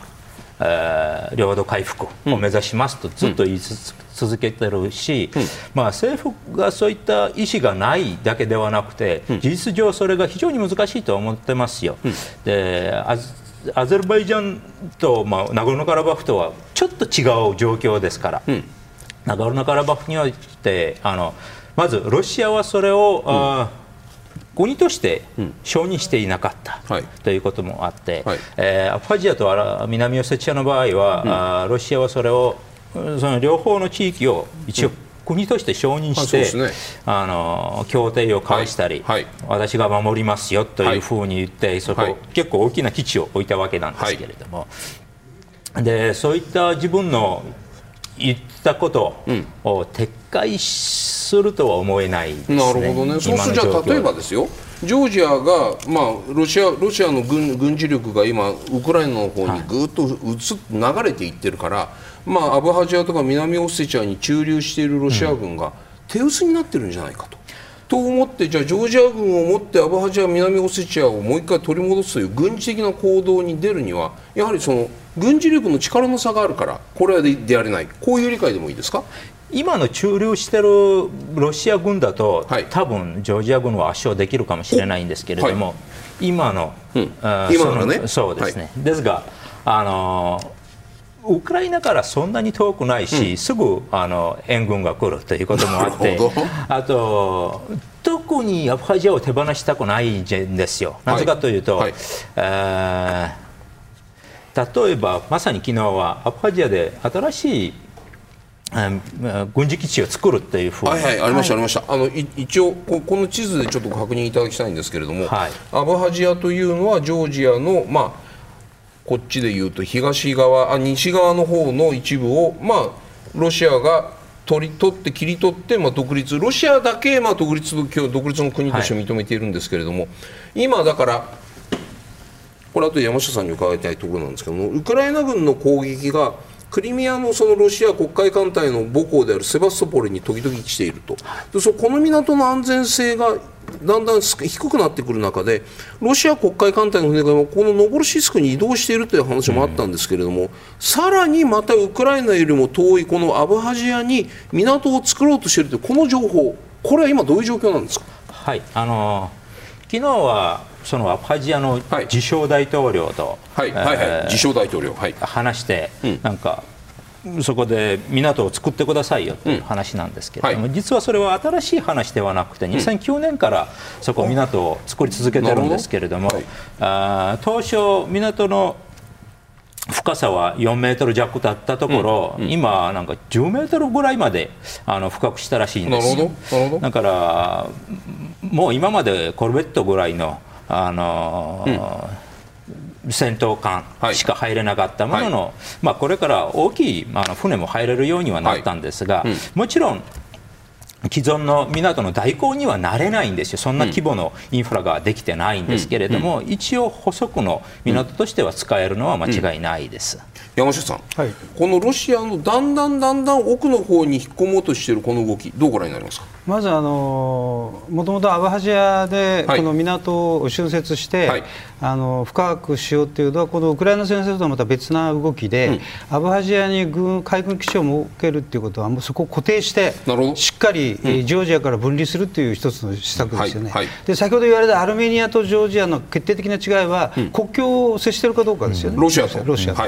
えー、領土回復を目指しますとずっと言い続けてるし、うん、まあ、政府がそういった意思がないだけではなくて、うん、事実上それが非常に難しいと思ってますよ。うん、でアゼルバイジャンと、まあ、ナゴルノカラバフとはちょっと違う状況ですから、ナゴルノカラバフにおいてあのまずロシアはそれを、あ国として承認していなかった、うん、ということもあって、はい、えー、アファジアと南オセチアの場合は、うん、ロシアはそれをその両方の地域を一応、国として承認して、ね、あの協定を交わしたり、はい。はい、私が守りますよというふうに言って、そこ、結構大きな基地を置いたわけなんですけれども、でそういった自分の言ったことを撤回するとは思えない、ね、なるほどね、そうするじゃあ例えばですよ、ジョージアが、まあ、ロシアロシアの軍軍事力が今、ウクライナの方にぐっと移流れていってるから、まあ、アブハジアとか南オセチアに駐留しているロシア軍が手薄になってるんじゃないかと。と思ってじゃあジョージア軍を持ってアブハジア南オセチアをもう一回取り戻すという軍事的な行動に出るにはやはりその軍事力の力の差があるからこれはでやれない。こういう理解でもいいですか？今の駐留しているロシア軍だと、はい、多分ジョージア軍は圧勝できるかもしれないんですけれども、はい、今の、うん、今のね。そうですね、はい、ですがあのウクライナからそんなに遠くないし、うん、すぐあの援軍が来るということもあってあと特にアファジアを手放したくないんですよ。なぜかというと、はい。えー、例えばまさに昨日はアファジアで新しい軍事基地を作るっていうふうに、はいはい、ありました、ありました。あの一応こ、この地図でちょっと確認いただきたいんですけれども、はい、アブハジアというのはジョージアの、まあ、こっちでいうと東側あ西側の方の一部を、まあ、ロシアが取り取って切り取って、まあ、独立ロシアだけ、まあ、独立独立の国として認めているんですけれども、はい、今だからこれあと山下さんに伺いたいところなんですけどもウクライナ軍の攻撃がクリミアのそのロシア黒海艦隊の母港であるセバストポリに時々来ていると、でそこの港の安全性がだんだん低くなってくる中でロシア黒海艦隊の船がこのノボルシスクに移動しているという話もあったんですけれども、うん、さらにまたウクライナよりも遠いこのアブハジアに港を作ろうとしているというこの情報これは今どういう状況なんですか？はいあの昨日はそのアブハジアの自称大統領と、はい。はい。はい。自称大統領、はい、話して、うん、なんかそこで港を作ってくださいよという話なんですけれども、うん。はい、実はそれは新しい話ではなくて2009年からそこ港を作り続けてるんですけれども、はい、あ当初港の深さは4メートル弱だったところ、うん。うん、今なんか10メートルぐらいまであの深くしたらしいんですよ。だからもう今までコルベットぐらいのあの、うん、戦闘艦しか入れなかったものの、はい、まあ、これから大きい、まあ、船も入れるようにはなったんですが、はい。うん、もちろん既存の港の代行にはなれないんですよ、そんな規模のインフラができてないんですけれども、一応、補足の港としては使えるのは間違いないです。山下さん、はい、このロシアのだんだんだんだん奥の方に引っ込もうとしているこの動き、どうご覧になりますか？まずあの、もともとアブハジアでこの港を浚渫して、はい、あの深くしようというのは、このウクライナ戦争とはまた別な動きで、うん、アブハジアに軍海軍基地を設けるということは、もうそこを固定して、しっかり、うん、ジョージアから分離するという一つの施策ですよね、はいはい、で先ほど言われたアルメニアとジョージアの決定的な違いは、うん、国境を接しているかどうかですよね、ロシアと。ロシアと。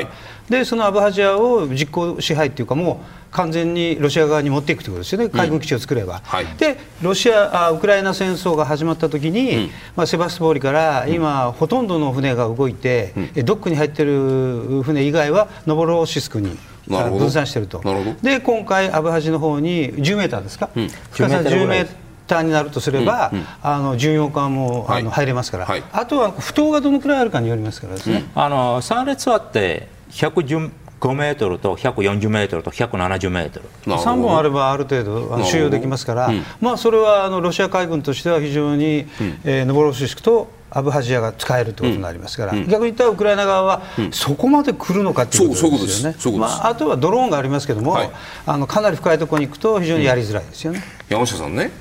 でそのアブハジアを実効支配というかもう完全にロシア側に持っていくということですよね、海軍基地を作れば。でロシアあウクライナ戦争が始まった時に、うん、まあ、セバストポーリから今、うん、ほとんどの船が動いて、うん、ドックに入っている船以外はノボロシスクに分散しているとで今回、アブハジの方に10メーターですか、深さ10メーターになるとすれば、うんうん、あの巡洋艦も、はい、あの入れますから、はい、あとは不当がどのくらいあるかによりますからですね。あの3列あって110 5メートルと140メートルと170メートル。3本あればある程度あの収容できますから、うん、まあ、それはあのロシア海軍としては非常に、うん、えー、ノボロシスクとアブハジアが使えるということになりますから、うん、逆に言ったらウクライナ側はそこまで来るのかということですよね、まあ、あとはドローンがありますけれども、はい、あのかなり深いところに行くと非常にやりづらいですよね。山下さんね。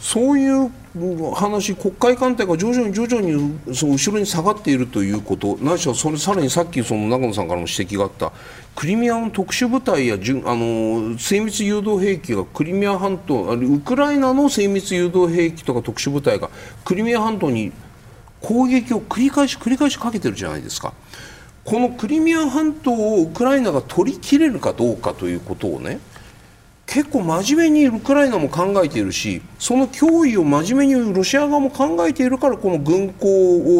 そういう話、黒海艦隊が徐々に徐々にその後ろに下がっているということ、ないしはそれさらにさっきその長野さんからも指摘があった、クリミアの特殊部隊やじゅあの精密誘導兵器がクリミア半島、ウクライナの精密誘導兵器とか特殊部隊がクリミア半島に攻撃を繰り返し繰り返しかけてるじゃないですか。このクリミア半島をウクライナが取り切れるかどうかということをね結構真面目にウクライナも考えているしその脅威を真面目にロシア側も考えているからこの軍港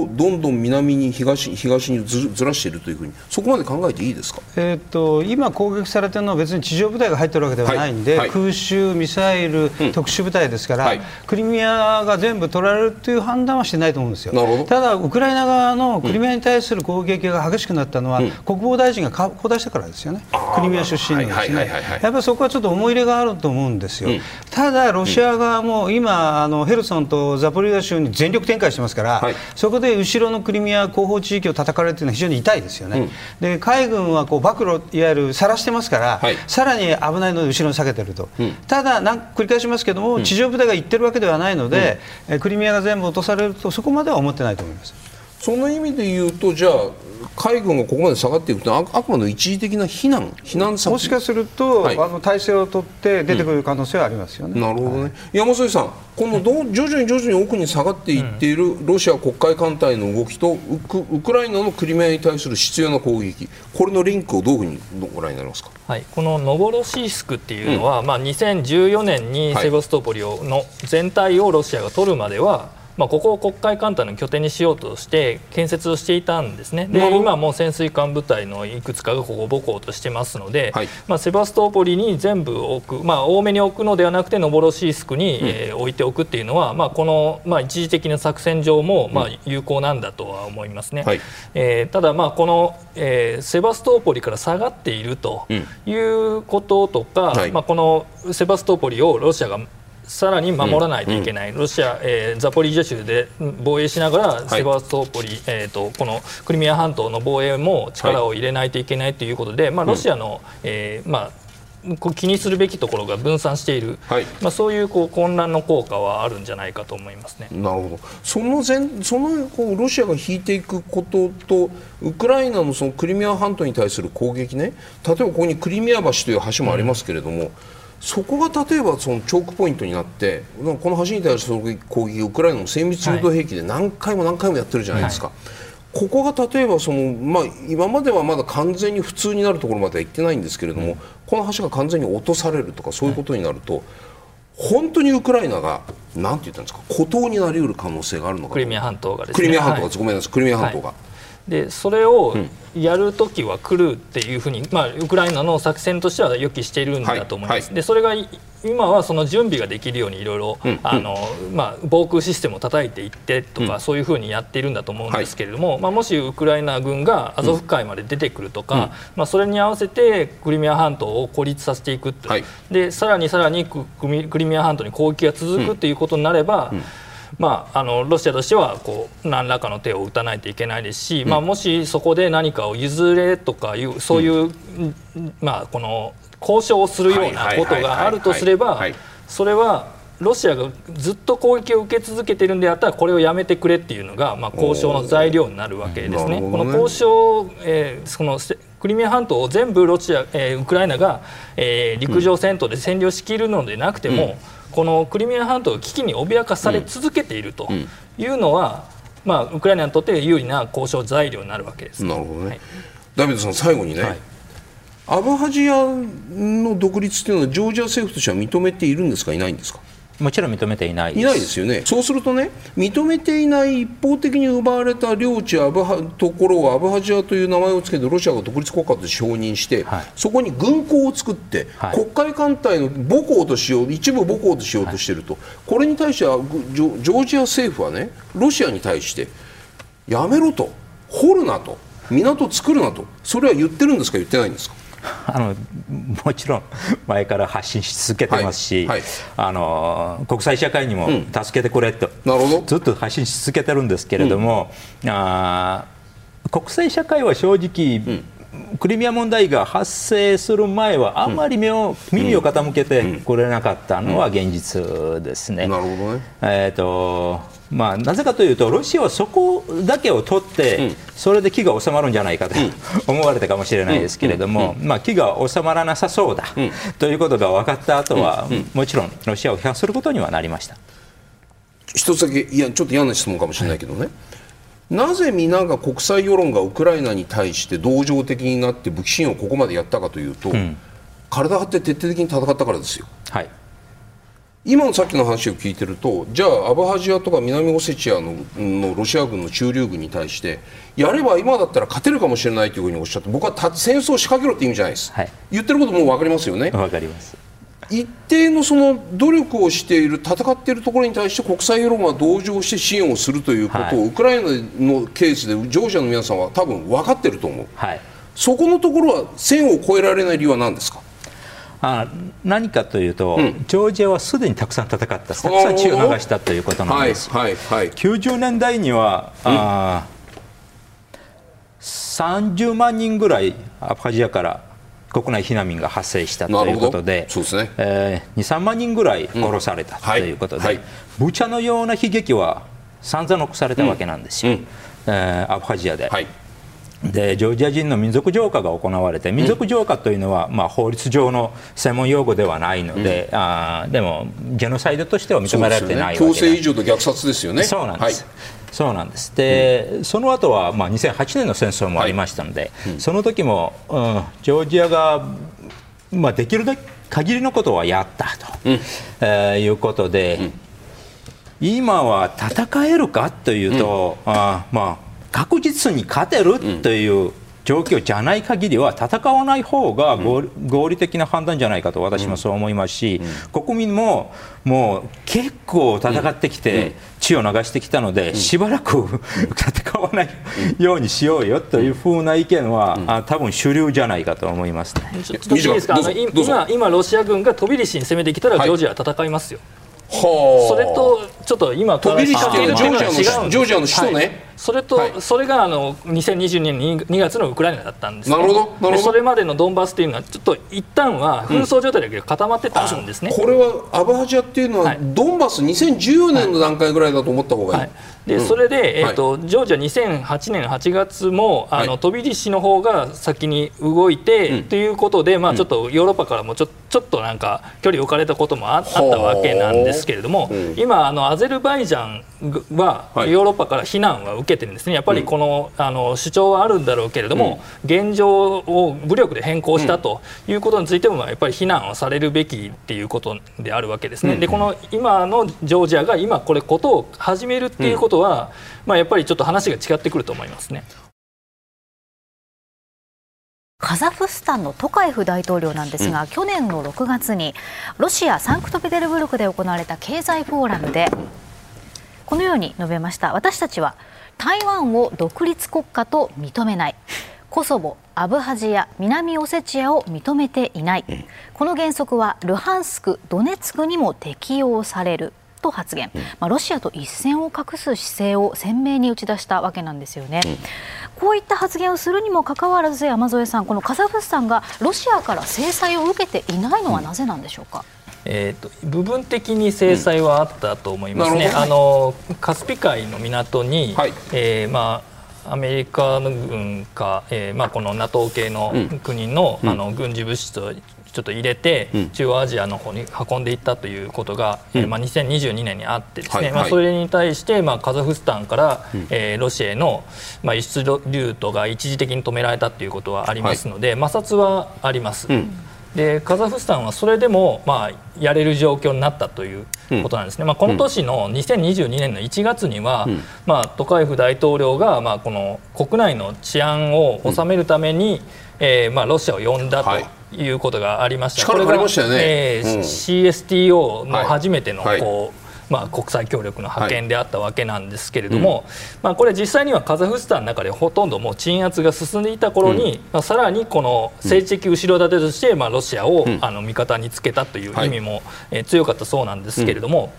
をどんどん南に東東にずらしているというふうにそこまで考えていいですか、えーと、今、攻撃されてるのは別に地上部隊が入ってるわけではないんで、はい。はい、空襲、ミサイル、うん、特殊部隊ですから、はい、クリミアが全部取られるという判断はしてないと思うんですよ。ただ、ウクライナ側のクリミアに対する攻撃が激しくなったのは、うん、国防大臣が交代したからですよね、クリミア出身のですね。やっぱりそこはちょっと思い入れがあると思うんですよ。うん、ただ、ロシア側も今、あのヘルソンとザポリージャ州に全力展開してますから、はい、そこで後ろのクリミア後方地域を叩かれるというのは非常に痛いですよね、うん、で海軍はこう暴露、いわゆる晒してますから、はい、さらに危ないので後ろに下げてると、うん、ただなん、繰り返しますけども、地上部隊が行ってるわけではないので、クリミアが全部落とされると、そこまでは思ってないと思います。その意味で言うとじゃあ海軍がここまで下がっていくとあくまで一時的な避難避難もしかすると、はい、あの体制を取って出てくる可能性はありますよね、うん、なるほどね、はい、山添さんこのど徐々に徐々に奥に下がっていっているロシア黒海艦隊の動きとウクウクライナのクリミアに対する必要な攻撃。これのリンクをどういうふうにご覧になりますか、はい、このノボロシースクっていうのは、うん、まあ、2014年にセバストポリをの全体をロシアが取るまではまあ、ここを黒海艦隊の拠点にしようとして建設をしていたんですね、で今も潜水艦部隊のいくつかがここを母港としてますので、はい、まあ、セバストーポリに全部置く、まあ、多めに置くのではなくてノボロシースクに、うん、えー、置いておくっていうのは、まあ、この、まあ、一時的な作戦上も、まあ、有効なんだとは思いますね、はい、えー、ただ、まあ、この、えー、セバストーポリから下がっているということとか、はい、まあ、このセバストーポリをロシアがさらに守らないといけない、うん、ロシア、えー、ザポリージャ州で防衛しながら、セバストーポリ、えーと、このクリミア半島の防衛も力を入れないといけないということで、まあ、ロシアの、えーまあ気にするべきところが分散している、はい、まあ、そういうこう混乱の効果はあるんじゃないかと思いますね。なるほど。その前そのこうロシアが引いていくこととウクライナのそのクリミア半島に対する攻撃ね。例えばここにクリミア橋という橋もありますけれども、うんそこが例えばそのチョークポイントになってこの橋に対する攻撃ウクライナの精密誘導兵器で何回も何回もやってるじゃないですか。はい。ここが例えばその、まあ、今まではまだ完全に普通になるところまでは行ってないんですけれども、うん、この橋が完全に落とされるとかそういうことになると、はい、本当にウクライナがなんて言ったんですか孤島になりうる可能性があるのかクリミア半島がですね。クリミア半島が、はい、ごめんなさいクリミア半島が。はいでそれをやるときは来るっていうふうに、まあ、ウクライナの作戦としては予期しているんだと思います。はいはい、でそれが今はその準備ができるようにいろいろ防空システムを叩いていってとか、うん、そういうふうにやっているんだと思うんですけれども、はい、まあ、もしウクライナ軍がアゾフ海まで出てくるとか、うん、まあ、それに合わせてクリミア半島を孤立させていく、はい、でさらにさらにクリミア半島に攻撃が続くということになれば、うんまあ、あのロシアとしてはこう何らかの手を打たないといけないですし、うん、まあ、もしそこで何かを譲れとかいうそういう、うん、まあ、この交渉をするようなことがあるとすればそれはロシアがずっと攻撃を受け続けているんであったらこれをやめてくれっていうのが、まあ、交渉の材料になるわけですね。ねこの交渉、えー、そのクリミア半島を全部ロシア、えー、ウクライナが、えー、陸上戦闘で占領しきるのでなくても、うんこのクリミア半島が危機に脅かされ続けているというのは、うん、まあ、ウクライナにとって有利な交渉材料になるわけです。なるほどね、はい、ダビドさん最後にね、はい、アブハジアの独立というのはジョージア政府としては認めているんですか？いないんですか？もちろん認めていないいないですよね、そうするとね、認めていない一方的に奪われた領地、アブハところをアブハジアという名前を付けて、ロシアが独立国家として承認して、はい、そこに軍港を作って、はい、黒海艦隊の母港としよう、一部母港としようとしていると、はい、これに対してはジョ、ジョージア政府はね、ロシアに対して、やめろと、掘るなと、港作るなと、それは言ってるんですか、言ってないんですか？あのもちろん前から発信し続けてますし、はいはい、あの国際社会にも助けてくれと、うん、ずっと発信し続けてるんですけれども、うん、あ国際社会は正直、うん。クリミア問題が発生する前はあんまり目を、うん、耳を傾けてくれなかったのは現実ですね。なるほどね。えっ、ー、とまあ、なぜかというと、ロシアはそこだけを取って、それで気が収まるんじゃないかと 思われたかもしれないですけれども、まあ、気が収まらなさそうだ、ということが分かった後は、もちろんロシアを批判することにはなりました。一つだけいや、ちょっと嫌な質問かもしれないけどね、はい、なぜ皆が国際世論がウクライナに対して同情的になって武器支援をここまでやったかというと、うん、体張って徹底的に戦ったからですよ。はい今のさっきの話を聞いてるとじゃあアブハジアとか南オセチアののロシア軍の駐留軍に対してやれば今だったら勝てるかもしれないというふうにおっしゃって僕は戦争を仕掛けろって意味じゃないです、はい、言ってることも分かりますよね。分かります。一定のその努力をしている戦っているところに対して国際世論は同情して支援をするということを、はい、ウクライナのケースでジョージアの皆さんは多分分かってると思う、はい、そこのところは線を越えられない理由は何ですかあ何かというと、うん、ジョージアはすでにたくさん戦った、たくさん血を流したということなんです。はいはいはい、90年代には、うん、あ30万人ぐらいアファジアから国内避難民が発生したということで、そうですね。えー、2、3万人ぐらい殺された、ということで、はい。はい、ブチャのような悲劇は散々残されたわけなんですよ、うん、えー、アファジアで。はいでジョージア人の民族浄化が行われて民族浄化というのは、まあ、法律上の専門用語ではないので、うん、あでもジェノサイドとしては認められてないわけ、ね、強制移住と虐殺ですよね。そうなんです、はい、そうなんです。で、うん、その後はまは、あ、2008年の戦争もありましたので、はい。うん、その時も、うん、ジョージアが、まあ、できるだけ限りのことはやったと、うん、えー、いうことで、今は戦えるかというと、うん、あまあ、確実に勝てるという状況じゃない限りは戦わない方が合理的な判断じゃないかと私もそう思いますし、国民ももう結構戦ってきて血を流してきたので、しばらく戦わないようにしようよというふうな意見は、あ多分主流じゃないかと思います、ね、ちょっといいですか？今今ロシア軍が飛び石に攻めてきたらジョージアは戦いますよ。はい、それとちょっと今飛び石ってジョージアの首都ね、はいそれと、はい、それがあの2022年2月のウクライナだったんです、ね、なるほど。それまでのドンバスというのはちょっと一旦は紛争状態だけど固まってたんですね、うん、これはアバハジアっていうのは、はい、ドンバス2014年の段階ぐらいだと思った方がいい、はい、で、それで、えーとジョージア2008年8月もあの、飛び石の方が先に動いて、うん、ということで、まあ、ちょっとヨーロッパからもちょちょっとなんか距離を置かれたこともああったわけなんですけれども、今あのアゼルバイジャンはヨーロッパから非難は受けてるんですね、やっぱりこのあの主張はあるんだろうけれども、現状を武力で変更したということについても、やっぱり非難をされるべきっていうことであるわけですね。でこの今のジョージアが今これことを始めるっていうことは、まあ、やっぱりちょっと話が違ってくると思いますね。カザフスタンのトカエフ大統領なんですが、うん、去年の6月にロシア・サンクトペテルブルクで行われた経済フォーラムでこのように述べました。私たちは台湾を独立国家と認めない。コソボ、アブハジア、南オセチアを認めていない、この原則はルハンスク、ドネツクにも適用されると発言、まあ、ロシアと一線を画す姿勢を鮮明に打ち出したわけなんですよね。こういった発言をするにもかかわらず山添さん、このカザフスタンがロシアから制裁を受けていないのはなぜなんでしょうか？えーと、部分的に制裁はあったと思いますね、うん、あのカスピ海の港に、はい、えー、まあ、アメリカの軍か、えーまあ、この NATO 系の国のうん、あの軍事物質をちょっと入れて、うん、中央アジアの方に運んでいったということが、うん、えー、まあ、2022年にあってですね、はい。まあ、それに対して、まあ、カザフスタンから、うん、えー、ロシアへの、まあ、輸出ルートが一時的に止められたということはありますので、はい、摩擦はあります。うんでカザフスタンはそれでも、まあ、やれる状況になったということなんですね、うん、まあ、この年の2022年の1月には、うん、まあ、トカエフ大統領が、まあ、この国内の治安を収めるために、うん、えー、まあ、ロシアを呼んだと。い。うことがありました。これが、ねえー、CSTO の初めてのこう、はい。はいまあ、国際協力の派遣であったわけなんですけれども、はい。うん、まあ、これ実際にはカザフスタンの中でほとんどもう鎮圧が進んでいた頃に、うん、まあ、さらにこの政治的後ろ盾として、まあ、ロシアを、あの味方につけたという意味も、えー、強かったそうなんですけれども。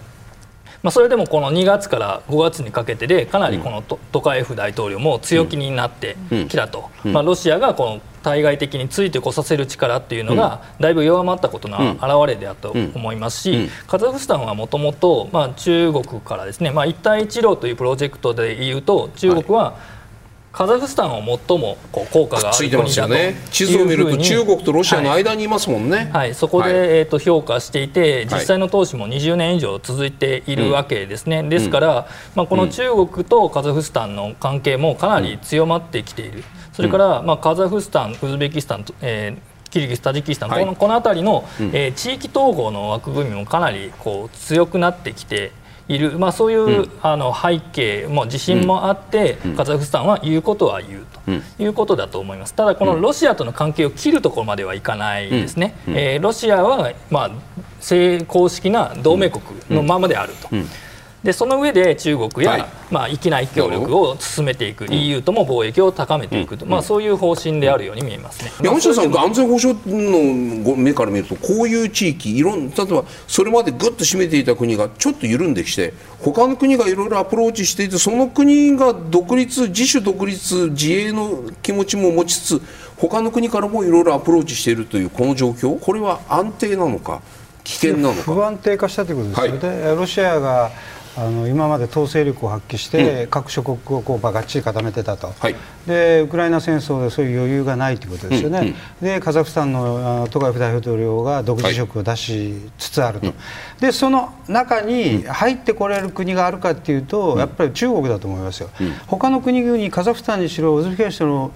まあ、それでもこの2月から5月にかけてでかなりこのトカエフ大統領も強気になってきたと、まあ、ロシアがこの対外的についてこさせる力っていうのがだいぶ弱まったことの表れであと思いますし、カザフスタンはもともと中国からですね、まあ、一帯一路というプロジェクトでいうと中国は、カザフスタンを最もこう効果がある国だとね、地図を見ると中国とロシアの間にいますもんね、はい、はい、そこで、はい、えーと、評価していて実際の投資も20年以上続いているわけですね、うん、ですから、まあ、この中国とカザフスタンの関係もかなり強まってきている、それから、まあ、カザフスタンウズベキスタン、えー、キリギス、タジキスタン、はい、このこの辺りの、えー、地域統合の枠組みもかなりこう強くなってきている、まあ、そういう、うん、あの背景も自信もあって、うん、カザフスタンは言うことは言うということだと思います、ただ、このロシアとの関係を切るところまではいかないですね、うん、えー、ロシアは、まあ、正公式な同盟国のままであると。でその上で中国や、はい、まあ、域内協力を進めていく、EU とも貿易を高めていくと、まあ、そういう方針であるように見えますね山下さん、安全保障の目から見ると、こういう地域、いろん例えばそれまでぐっと占めていた国がちょっと緩んできて、他の国がいろいろアプローチしていて、その国が独立、自主独立、自衛の気持ちも持ちつつ、他の国からもいろいろアプローチしているというこの状況、これは安定なのか、危険なのか。不安定化したということですよね。はい、ロシアがあの今まで統制力を発揮して、各諸国をこうがっちり固めてたと、はい、でウクライナ戦争でそういう余裕がないということですよね、うんうん、でカザフスタンのトカエフ大統領が独自色を出しつつあると、はい、でその中に入ってこれる国があるかというと、やっぱり中国だと思いますよ、うん、他の国々、カザフスタンにしろ、ウズベキスタンにしろ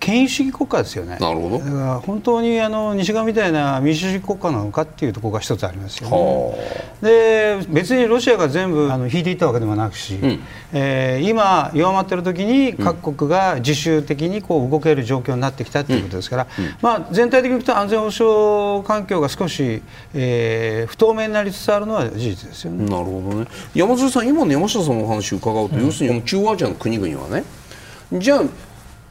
権威主義国家ですよね。なるほど。だから本当にあの西側みたいな民主主義国家なのかっていうところが一つありますよね。で別にロシアが全部あの引いていったわけでもなくし、うん、えー、今弱まってる時に各国が自主的にこう動ける状況になってきたということですから、うんうん、まあ全体的に言うと安全保障環境が少し、えー、不透明になりつつあるのは事実ですよね。なるほどね。山添さん今の山下さんのお話を伺うと、要するに中央アジアの国々はね、じゃあ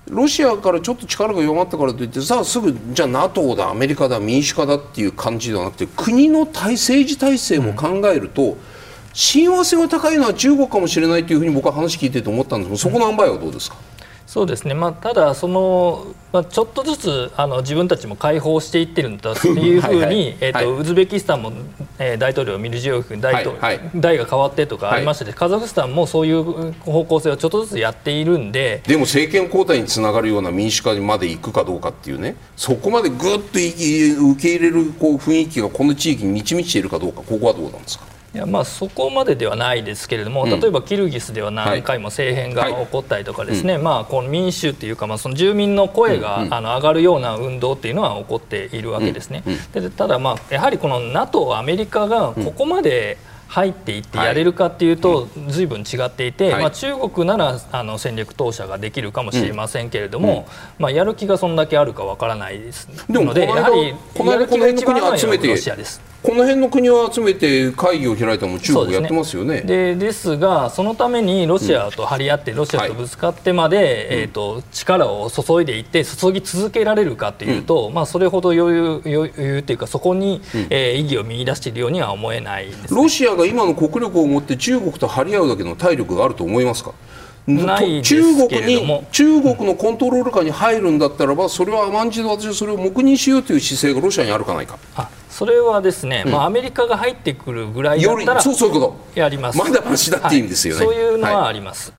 ロシアからちょっと力が弱まったからといってさあすぐじゃあ NATO だアメリカだ民主化だっていう感じではなくて国の体政治体制も考えると、うん、親和性が高いのは中国かもしれないというふうに僕は話聞いてて思ったんです。けどそこの塩梅はどうですか、うんそうですね、まあ、ただその、まあ、ちょっとずつあの自分たちも解放していってるんだというふうに えと、ウズベキスタンも、えー、大統領ミルジヨフ大統領、はい。はい、代が変わってとかありましたし、はい、カザフスタンもそういう方向性をちょっとずつやっているんででも政権交代につながるような民主化にまで行くかどうかっていうねそこまでぐっと受け入れるこう雰囲気がこの地域に満ち満ちているかどうかここはどうなんですか？いやまあそこまでではないですけれども、例えばキルギスでは何回も政変が起こったりとかですね、まあこの民主っていうかまあその住民の声があの上がるような運動っていうのは起こっているわけですね。でただまあやはりこの NATO アメリカがここまで、入っていってやれるかっていうと、ずいぶん違っていて、はい、まあ、中国ならあの戦略投射ができるかもしれませんけれども、うん、まあ、やる気がそんだけあるかわからないですのでやはりやる気が一番のはロシアです。この辺の国を集めて会議を開いたのも中国やってますよね。で、ね、ですがそのためにロシアと張り合って、ロシアとぶつかってまで、はい、えーと、力を注いでいって注ぎ続けられるかというと、うん、まあ、それほど余裕余裕というかそこに、うん、えー、意義を見出しているようには思えない、ね、ロシアが今の国力を持って中国と張り合うだけの体力があると思いますか？中国に中国のコントロール下に入るんだったらばそれは甘んじて私はそれを黙認しようという姿勢がロシアにあるかないか。それはですね、うん、まあ、アメリカが入ってくるぐらいだったらやります。まだましだっていう意味ですよね、はい、そういうのはあります、はい、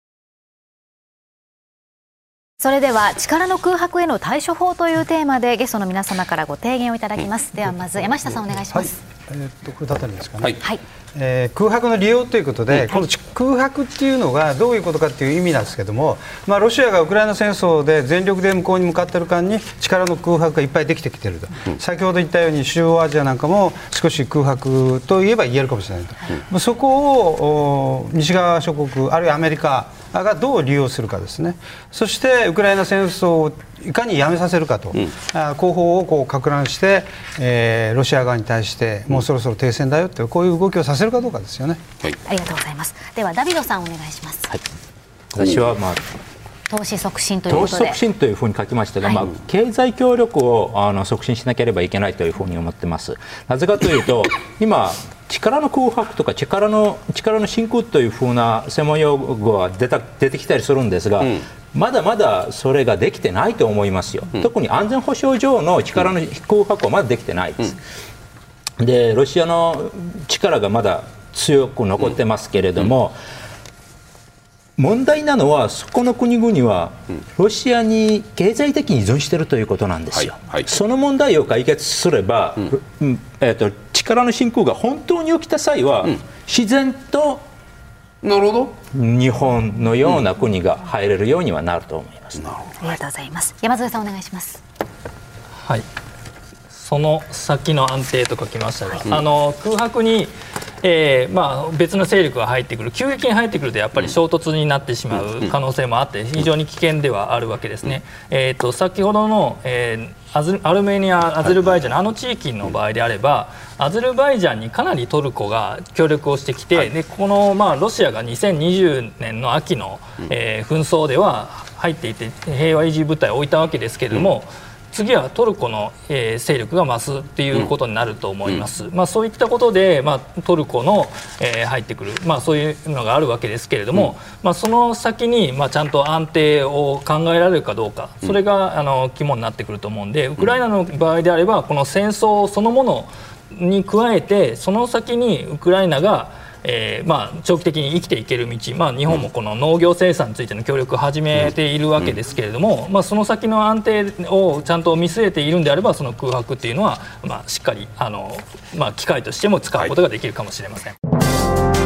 それでは力の空白への対処法というテーマでゲストの皆様からご提言をいただきます、ではまず山下さんお願いします、はい、えー、っとこれだったんですかね。はい、えー、空白の利用ということで、はい、この空白っていうのがどういうことかっていう意味なんですけども、まあ、ロシアがウクライナ戦争で全力で向こうに向かっている間に力の空白がいっぱいできてきていると、うん、先ほど言ったように中央アジアなんかも少し空白といえば言えるかもしれないと、うん、そこを西側諸国あるいはアメリカがどう利用するかですね。そしてウクライナ戦争をいかにやめさせるかと、うん、後方をこうか乱して、えー、ロシア側に対してもうそろそろ停戦だよってこういう動きをさせるかどうかですよね、はい、ありがとうございます。ではダビドさんお願いします、はい、私はまあ投資促進という投資促進というふうに書きましたが、はい、まあ、経済協力をあの促進しなければいけないというふうに思ってます。なぜかというと 今力の空白とか力の力の真空というふうな専門用語は出た出てきたりするんですが、うん、まだまだそれができてないと思いますよ、うん、特に安全保障上の力の空白はまだできてないです。うん、でロシアの力がまだ強く残ってますけれども、問題なのは、そこの国々はロシアに経済的に依存しているということなんですよ、はいはい、その問題を解決すれば、うん、えーと、力の進行が本当に起きた際は、うん、自然となるほど。日本のような国が入れるようにはなると思います、うん、ありがとうございます。山添さんお願いします。はい。その先の安定と書きましたが、あの空白にえーまあ、別の勢力が入ってくる。急激に入ってくるとやっぱり衝突になってしまう可能性もあって非常に危険ではあるわけですね。えーと、先ほどの、えー、アルメニア、アゼルバイジャン、あの地域の場合であればアゼルバイジャンにかなりトルコが協力をしてきて、でこの、まあ、ロシアが2020年の秋の、えー、紛争では入っていて平和維持部隊を置いたわけですけれども。うん次はトルコの、えー、勢力が増すっていうことになると思います、うん、まあ、そういったことで、まあ、トルコの、えー、入ってくる、まあ、そういうのがあるわけですけれども、うん、まあ、その先に、まあ、ちゃんと安定を考えられるかどうか。それが、あの肝になってくると思うんでウクライナの場合であればこの戦争そのものに加えてその先にウクライナがえーまあ、長期的に生きていける道、まあ、日本もこの農業生産についての協力を始めているわけですけれども、まあ、その先の安定をちゃんと見据えているんであればその空白っていうのは、まあ、しっかりあの、まあ、機会としても使うことができるかもしれません。